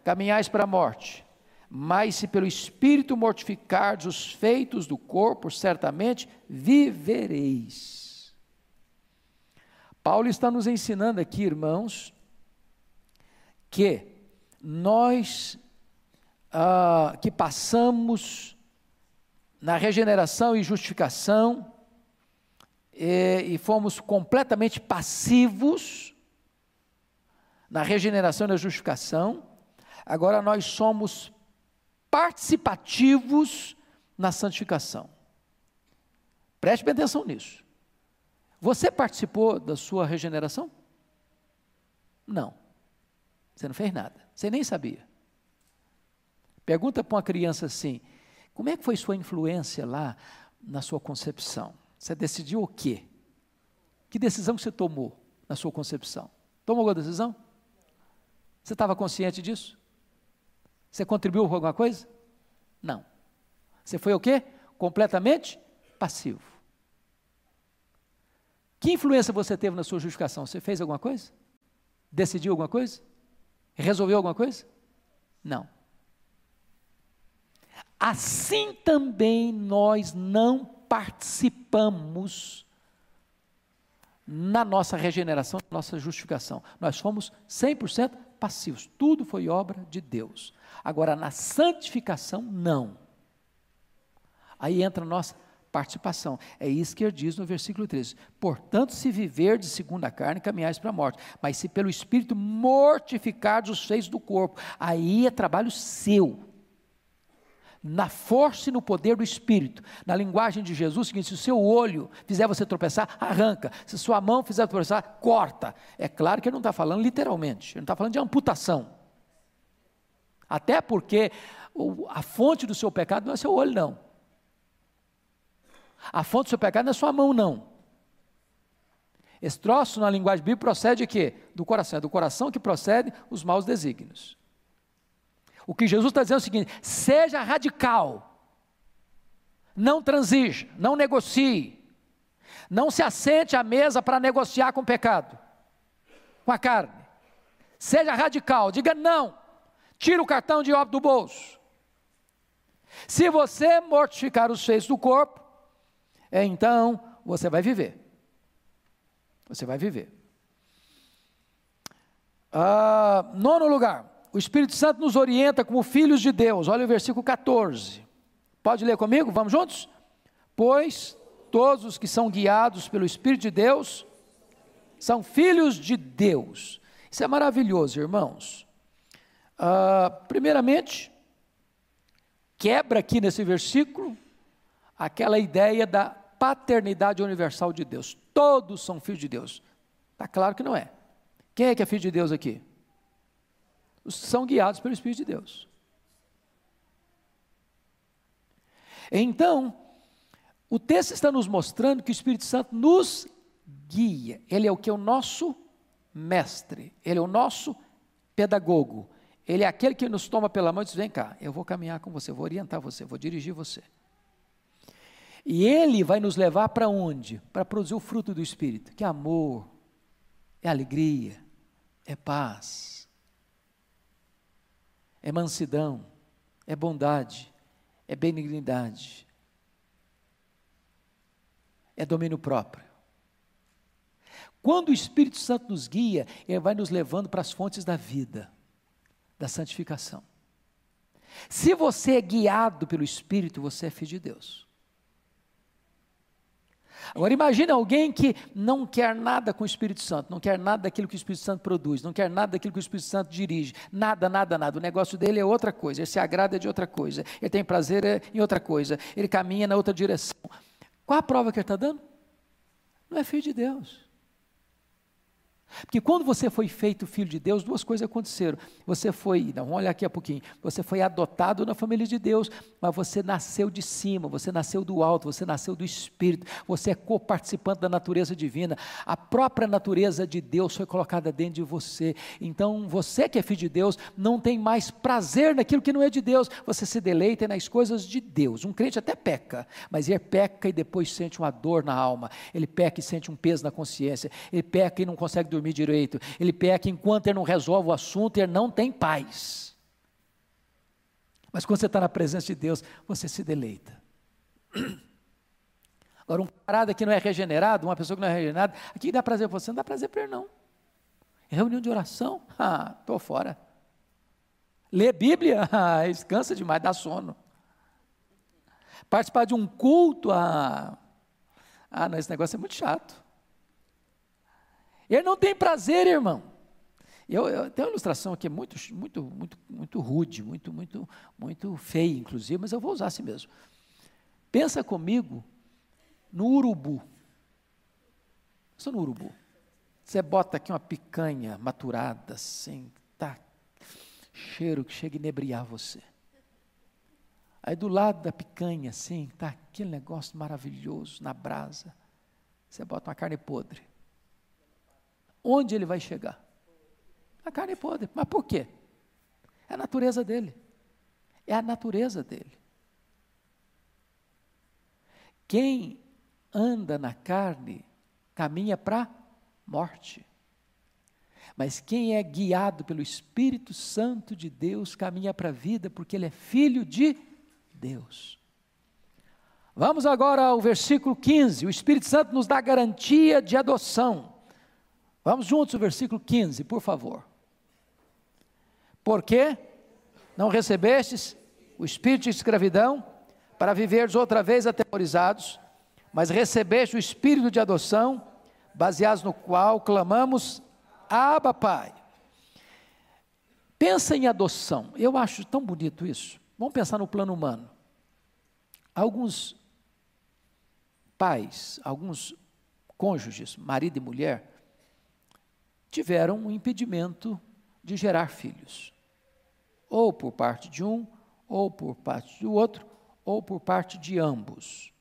[SPEAKER 1] caminhais para a morte. Mas se pelo Espírito mortificardes os feitos do corpo, certamente vivereis. Paulo está nos ensinando aqui, irmãos, que nós ah, que passamos na regeneração e justificação e, e fomos completamente passivos na regeneração e na justificação, agora nós somos participativos na santificação. Preste bem atenção nisso. Você participou da sua regeneração? Não. Você não fez nada. Você nem sabia. Pergunta para uma criança assim: como é que foi sua influência lá na sua concepção? Você decidiu o quê? Que decisão você tomou na sua concepção? Tomou alguma decisão? Você estava consciente disso? Você contribuiu com alguma coisa? Não. Você foi o quê? Completamente passivo. Que influência você teve na sua justificação? Você fez alguma coisa? Decidiu alguma coisa? Resolveu alguma coisa? Não. Assim também nós não participamos na nossa regeneração, na nossa justificação. Nós somos 100% passivos, tudo foi obra de Deus. Agora, na santificação, não. Aí entra a nossa participação. É isso que ele diz no versículo 13. Portanto, se viver de segunda carne, caminhais para a morte. Mas se pelo Espírito mortificardes os feitos do corpo, aí é trabalho seu. Na força e no poder do Espírito. Na linguagem de Jesus, é seguinte: se o seu olho fizer você tropeçar, arranca. Se sua mão fizer tropeçar, corta. É claro que ele não está falando literalmente, ele não está falando de amputação. Até porque a fonte do seu pecado não é seu olho, não. A fonte do seu pecado não é sua mão, não. Esse troço, na linguagem bíblica, procede quê? Do coração. É do coração que procede os maus desígnios. O que Jesus está dizendo é o seguinte: seja radical. Não transija, não negocie. Não se assente à mesa para negociar com o pecado, com a carne. Seja radical, diga não. Tira o cartão de óbito do bolso. Se você mortificar os feitos do corpo, então você vai viver. Você vai viver. Ah, nono lugar, o Espírito Santo nos orienta como filhos de Deus. Olha o versículo 14. Pode ler comigo? Vamos juntos? Pois todos os que são guiados pelo Espírito de Deus são filhos de Deus. Isso é maravilhoso, irmãos. Ah, primeiramente, quebra aqui nesse versículo aquela ideia da paternidade universal de Deus. Todos são filhos de Deus. Está claro que não é. Quem é que é filho de Deus aqui? Os que são guiados pelo Espírito de Deus. Então, o texto está nos mostrando que o Espírito Santo nos guia. Ele é o que é o nosso mestre, ele é o nosso pedagogo. Ele é aquele que nos toma pela mão e diz: Vem cá, eu vou caminhar com você, vou orientar você, vou dirigir você. E ele vai nos levar para onde? Para produzir o fruto do Espírito, que é amor, é alegria, é paz, é mansidão, é bondade, é benignidade, é domínio próprio. Quando o Espírito Santo nos guia, ele vai nos levando para as fontes da vida, da santificação. Se você é guiado pelo Espírito, você é filho de Deus. Agora imagine alguém que não quer nada com o Espírito Santo, não quer nada daquilo que o Espírito Santo produz, não quer nada daquilo que o Espírito Santo dirige, nada, nada, nada. O negócio dele é outra coisa, ele se agrada de outra coisa, ele tem prazer é em outra coisa, ele caminha na outra direção. Qual a prova que ele está dando? Não é filho de Deus. Porque quando você foi feito filho de Deus, duas coisas aconteceram. Você foi, não, vamos olhar aqui a pouquinho, você foi adotado na família de Deus, mas você nasceu de cima, você nasceu do alto, você nasceu do Espírito, você é co-participante da natureza divina. A própria natureza de Deus foi colocada dentro de você. Então, você que é filho de Deus, não tem mais prazer naquilo que não é de Deus, você se deleita nas coisas de Deus. Um crente até peca, mas ele peca e depois sente uma dor na alma, ele peca e sente um peso na consciência, ele peca e não consegue dormir dormir direito. Ele peca enquanto ele não resolve o assunto, ele não tem paz. Mas quando você está na presença de Deus, você se deleita. Agora, um parado que não é regenerado, uma pessoa que não é regenerada, aqui dá prazer para você, não dá prazer para ele, não. Reunião de oração, ah, estou fora. Ler Bíblia, ah, descansa demais, dá sono. Participar de um culto, ah, ah, não, esse negócio é muito chato. Ele não tem prazer, irmão. Eu, eu tenho uma ilustração aqui muito, muito, muito, muito rude, muito, muito, muito feia, inclusive, mas eu vou usar assim mesmo. Pensa comigo no urubu. Pensa no urubu. Você bota aqui uma picanha maturada, assim, tá cheiro que chega a inebriar você. Aí do lado da picanha, assim, tá aquele negócio maravilhoso na brasa. Você bota uma carne podre onde ele vai chegar? A carne podre. Mas por quê? É a natureza dele. É a natureza dele. Quem anda na carne caminha para morte. Mas quem é guiado pelo Espírito Santo de Deus caminha para a vida, porque ele é filho de Deus. Vamos agora ao versículo 15. O Espírito Santo nos dá garantia de adoção. Vamos juntos o versículo 15, por favor. Porque não recebestes o espírito de escravidão para viveres outra vez atemorizados, mas recebeste o espírito de adoção, baseados no qual clamamos: Abba, Pai. Pensa em adoção. Eu acho tão bonito isso. Vamos pensar no plano humano. Alguns pais, alguns cônjuges, marido e mulher, tiveram um impedimento de gerar filhos. Ou por parte de um, ou por parte do outro, ou por parte de ambos.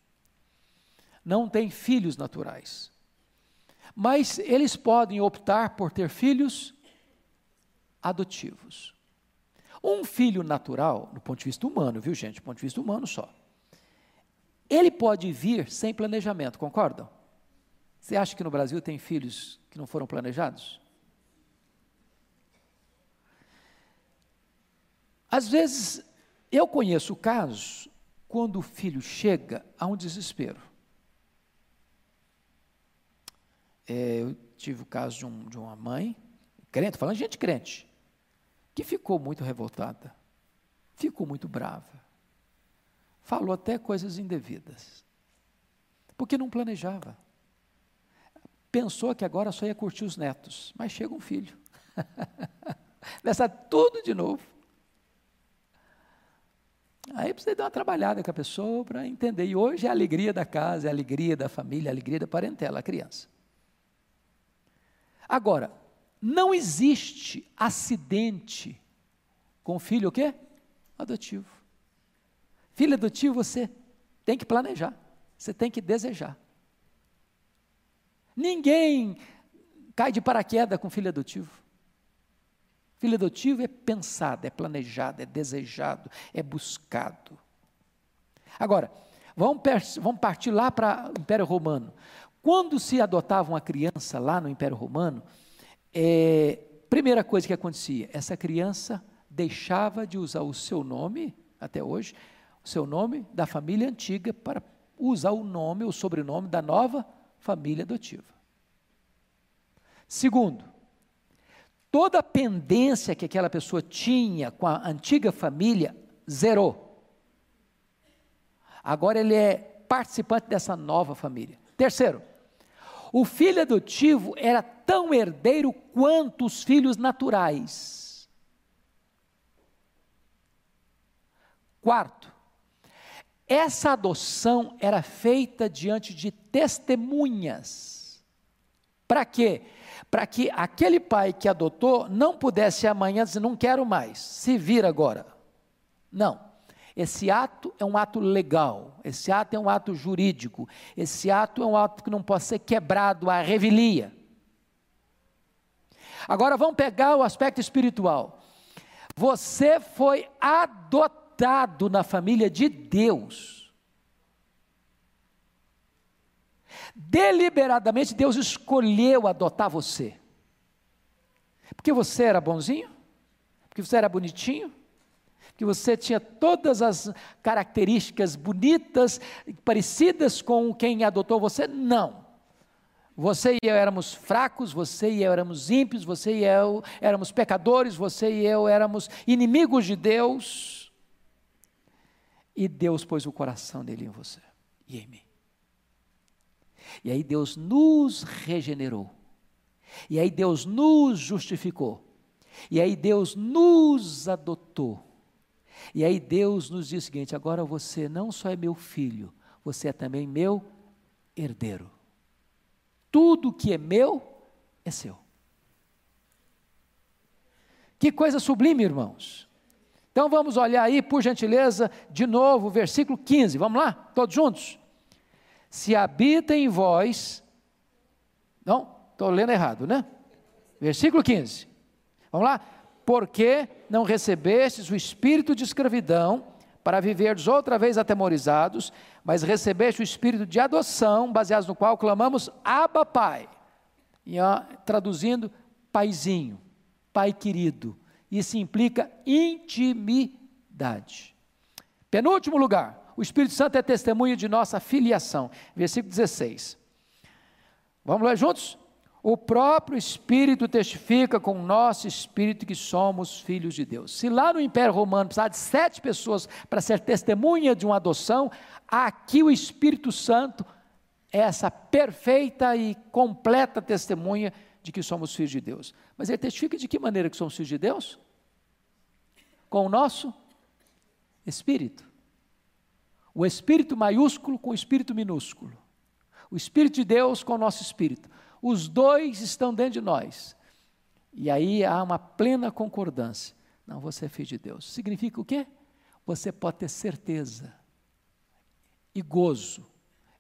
[SPEAKER 1] Não têm filhos naturais. Mas eles podem optar por ter filhos adotivos. Um filho natural, do ponto de vista humano, viu gente? Do ponto de vista humano só. Ele pode vir sem planejamento, concordam? Você acha que no Brasil tem filhos que não foram planejados? Às vezes, eu conheço casos quando o filho chega a um desespero. É, eu tive o caso de, um, de uma mãe, crente, falando gente crente, que ficou muito revoltada, ficou muito brava, falou até coisas indevidas, porque não planejava. Pensou que agora só ia curtir os netos, mas chega um filho. Começa tudo de novo. Aí precisa dar uma trabalhada com a pessoa para entender. E hoje é a alegria da casa, é a alegria da família, é a alegria da parentela, a criança. Agora, não existe acidente com filho o quê? Adotivo. Filho adotivo você tem que planejar, você tem que desejar. Ninguém cai de paraquedas com filho adotivo. Filho adotivo é pensado, é planejado, é desejado, é buscado. Agora, vamos, partir lá para o Império Romano. Quando se adotava uma criança lá no Império Romano, é, primeira coisa que acontecia, essa criança deixava de usar o seu nome, até hoje, o seu nome da família antiga para usar o nome, o sobrenome da nova família adotiva. Segundo, toda a pendência que aquela pessoa tinha com a antiga família zerou. Agora ele é participante dessa nova família. Terceiro, o filho adotivo era tão herdeiro quanto os filhos naturais. Quarto, essa adoção era feita diante de testemunhas. Para quê? para que aquele pai que adotou não pudesse amanhã dizer, não quero mais, se vira agora. Não. Esse ato é um ato legal, esse ato é um ato jurídico, esse ato é um ato que não pode ser quebrado à revelia. Agora vamos pegar o aspecto espiritual. Você foi adotado na família de Deus. Deliberadamente Deus escolheu adotar você. Porque você era bonzinho? Porque você era bonitinho? Porque você tinha todas as características bonitas, parecidas com quem adotou você? Não. Você e eu éramos fracos, você e eu éramos ímpios, você e eu éramos pecadores, você e eu éramos inimigos de Deus. E Deus pôs o coração dele em você e em mim. E aí Deus nos regenerou. E aí Deus nos justificou. E aí Deus nos adotou. E aí Deus nos diz o seguinte: agora você não só é meu filho, você é também meu herdeiro. Tudo que é meu é seu. Que coisa sublime, irmãos. Então vamos olhar aí, por gentileza, de novo, versículo 15. Vamos lá? Todos juntos? se habita em vós. Não, estou lendo errado, né? Versículo 15. Vamos lá? Porque não recebestes o espírito de escravidão para viverdes outra vez atemorizados, mas recebeste o espírito de adoção, baseado no qual clamamos Abba Pai. E ó, traduzindo, paizinho, pai querido. Isso implica intimidade. Penúltimo lugar, o Espírito Santo é testemunho de nossa filiação. Versículo 16. Vamos lá juntos? O próprio Espírito testifica com o nosso espírito que somos filhos de Deus. Se lá no Império Romano precisava de sete pessoas para ser testemunha de uma adoção, aqui o Espírito Santo é essa perfeita e completa testemunha de que somos filhos de Deus. Mas ele testifica de que maneira que somos filhos de Deus? Com o nosso Espírito. O Espírito maiúsculo com o Espírito minúsculo. O Espírito de Deus com o nosso Espírito. Os dois estão dentro de nós. E aí há uma plena concordância. Não, você é filho de Deus. Significa o quê? Você pode ter certeza, e gozo,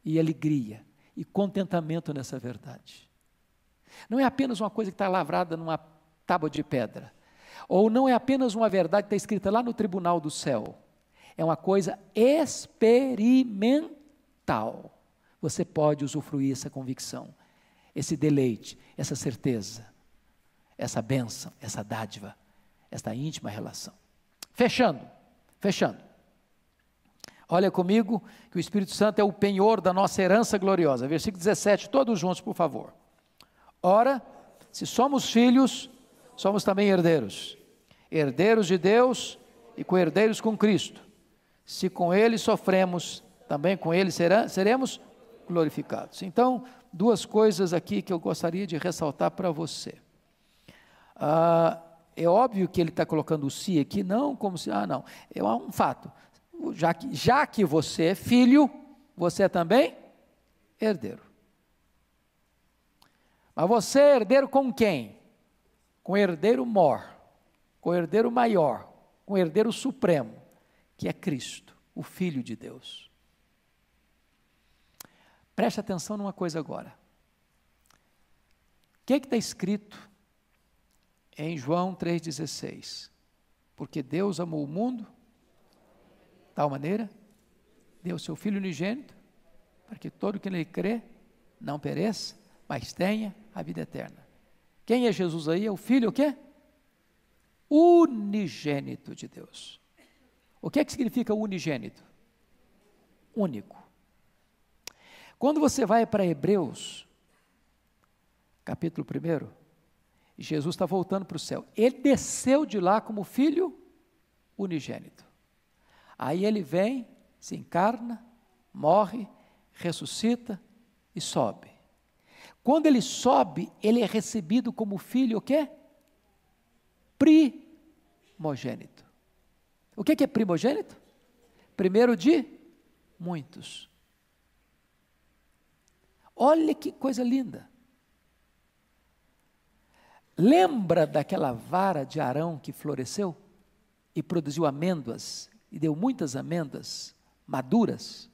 [SPEAKER 1] e alegria, e contentamento nessa verdade. Não é apenas uma coisa que está lavrada numa tábua de pedra, ou não é apenas uma verdade que está escrita lá no tribunal do céu. É uma coisa experimental. Você pode usufruir essa convicção esse deleite, essa certeza, essa bênção, essa dádiva, esta íntima relação. Fechando, fechando. Olha comigo que o Espírito Santo é o penhor da nossa herança gloriosa. Versículo 17, todos juntos, por favor. Ora, se somos filhos, somos também herdeiros. Herdeiros de Deus e co-herdeiros com Cristo. Se com Ele sofremos, também com Ele seremos glorificados. Então, duas coisas aqui que eu gostaria de ressaltar para você. Ah, é óbvio que ele está colocando o si aqui, não como se, ah, não, é um fato. Já que, já que você é filho, você é também herdeiro. Mas você é herdeiro com quem? Com o herdeiro mor, com o herdeiro maior, com o herdeiro supremo, que é Cristo, o Filho de Deus. Preste atenção numa coisa agora. O que é está escrito em João 3,16? Porque Deus amou o mundo de tal maneira, deu seu Filho unigênito, para que todo que nele crê não pereça, mas tenha a vida eterna. Quem é Jesus aí? É o Filho o quê? Unigênito de Deus. O que é que significa unigênito? Único. Quando você vai para Hebreus, capítulo 1, Jesus está voltando para o céu. Ele desceu de lá como filho unigênito. Aí ele vem, se encarna, morre, ressuscita e sobe. Quando ele sobe, ele é recebido como filho o quê? Primogênito. O que é primogênito? Primeiro de muitos. Olha que coisa linda. Lembra daquela vara de Arão que floresceu e produziu amêndoas e deu muitas amêndoas maduras?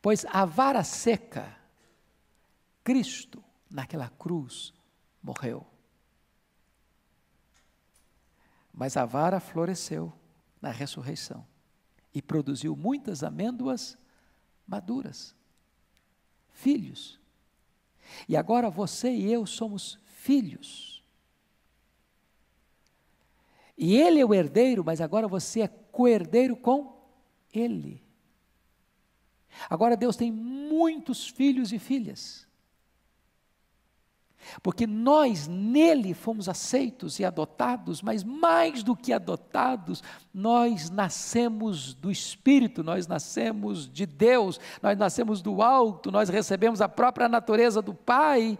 [SPEAKER 1] Pois a vara seca, Cristo, naquela cruz, morreu. Mas a vara floresceu na ressurreição e produziu muitas amêndoas maduras filhos. E agora você e eu somos filhos. E ele é o herdeiro, mas agora você é co-herdeiro com ele. Agora Deus tem muitos filhos e filhas. Porque nós nele fomos aceitos e adotados, mas mais do que adotados, nós nascemos do Espírito, nós nascemos de Deus, nós nascemos do alto, nós recebemos a própria natureza do Pai,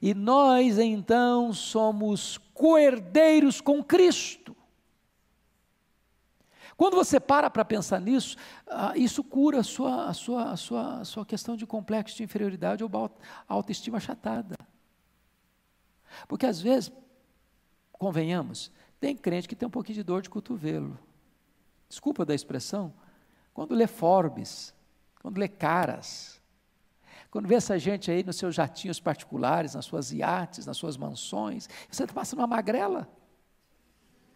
[SPEAKER 1] e nós então somos coerdeiros com Cristo. Quando você para para pensar nisso, ah, isso cura a sua, a, sua, a, sua, a sua questão de complexo de inferioridade ou autoestima achatada. Porque às vezes, convenhamos, tem crente que tem um pouquinho de dor de cotovelo. Desculpa da expressão, quando lê Forbes, quando lê Caras, quando vê essa gente aí nos seus jatinhos particulares, nas suas iates, nas suas mansões, você está passando uma magrela.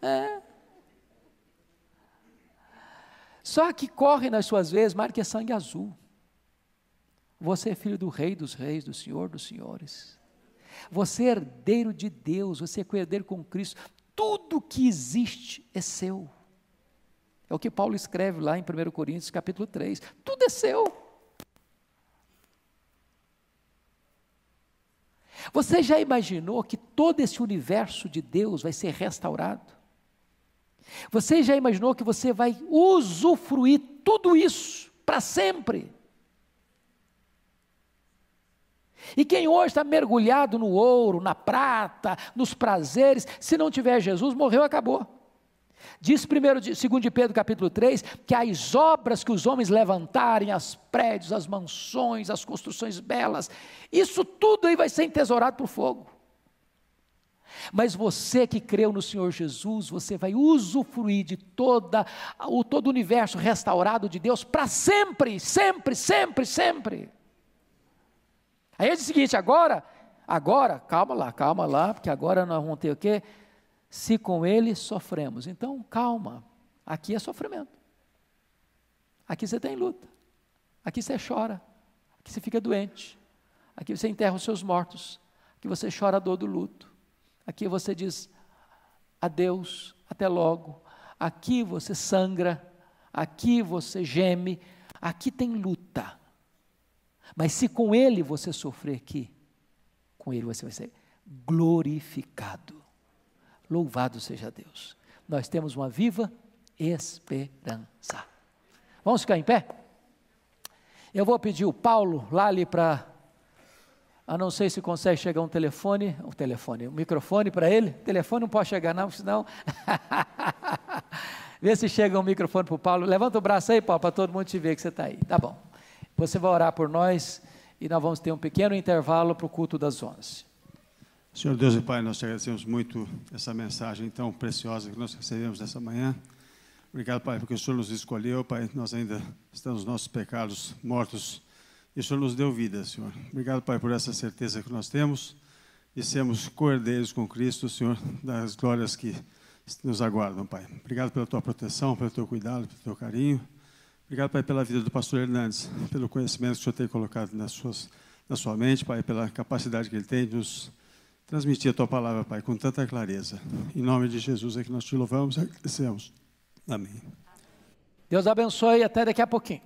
[SPEAKER 1] É. Só que corre nas suas vezes mais que é sangue azul. Você é filho do rei dos reis, do senhor dos senhores. Você é herdeiro de Deus, você é herdeiro com Cristo. Tudo que existe é seu. É o que Paulo escreve lá em 1 Coríntios capítulo 3. Tudo é seu. Você já imaginou que todo esse universo de Deus vai ser restaurado? Você já imaginou que você vai usufruir tudo isso para sempre? E quem hoje está mergulhado no ouro, na prata, nos prazeres, se não tiver Jesus, morreu, acabou. Diz primeiro, segundo de Pedro capítulo 3, que as obras que os homens levantarem, as prédios, as mansões, as construções belas, isso tudo aí vai ser entesourado por fogo. Mas você que creu no Senhor Jesus, você vai usufruir de toda o todo o universo restaurado de Deus para sempre, sempre, sempre, sempre. Aí diz o seguinte: agora, agora, calma lá, calma lá, porque agora nós vamos ter o quê? Se com ele sofremos. Então, calma, aqui é sofrimento. Aqui você tem luta. Aqui você chora. Aqui você fica doente. Aqui você enterra os seus mortos. Aqui você chora a dor do luto. Aqui você diz adeus, até logo. Aqui você sangra. Aqui você geme. Aqui tem luta. Mas se com ele você sofrer aqui, com ele você vai ser glorificado. Louvado seja Deus. Nós temos uma viva esperança. Vamos ficar em pé? Eu vou pedir o Paulo lá ali para. A não sei se consegue chegar um telefone, um telefone, um microfone para ele. telefone não pode chegar, não, senão. Vê se chega um microfone para o Paulo. Levanta o braço aí, Paulo, para todo mundo te ver que você está aí. Tá bom. Você vai orar por nós e nós vamos ter um pequeno intervalo para o culto das 11.
[SPEAKER 2] Senhor Deus e Pai, nós te agradecemos muito essa mensagem tão preciosa que nós recebemos nessa manhã. Obrigado, Pai, porque o Senhor nos escolheu, Pai. Nós ainda estamos nos nossos pecados mortos e o Senhor nos deu vida, Senhor. Obrigado, Pai, por essa certeza que nós temos de sermos cordeiros com Cristo, Senhor, das glórias que nos aguardam, Pai. Obrigado pela tua proteção, pelo teu cuidado, pelo teu carinho. Obrigado, Pai, pela vida do pastor Hernandes, pelo conhecimento que o Senhor tem colocado nas suas, na sua mente, Pai, pela capacidade que ele tem de nos transmitir a tua palavra, Pai, com tanta clareza. Em nome de Jesus é que nós te louvamos e agradecemos. Amém.
[SPEAKER 1] Deus abençoe e até daqui a pouquinho.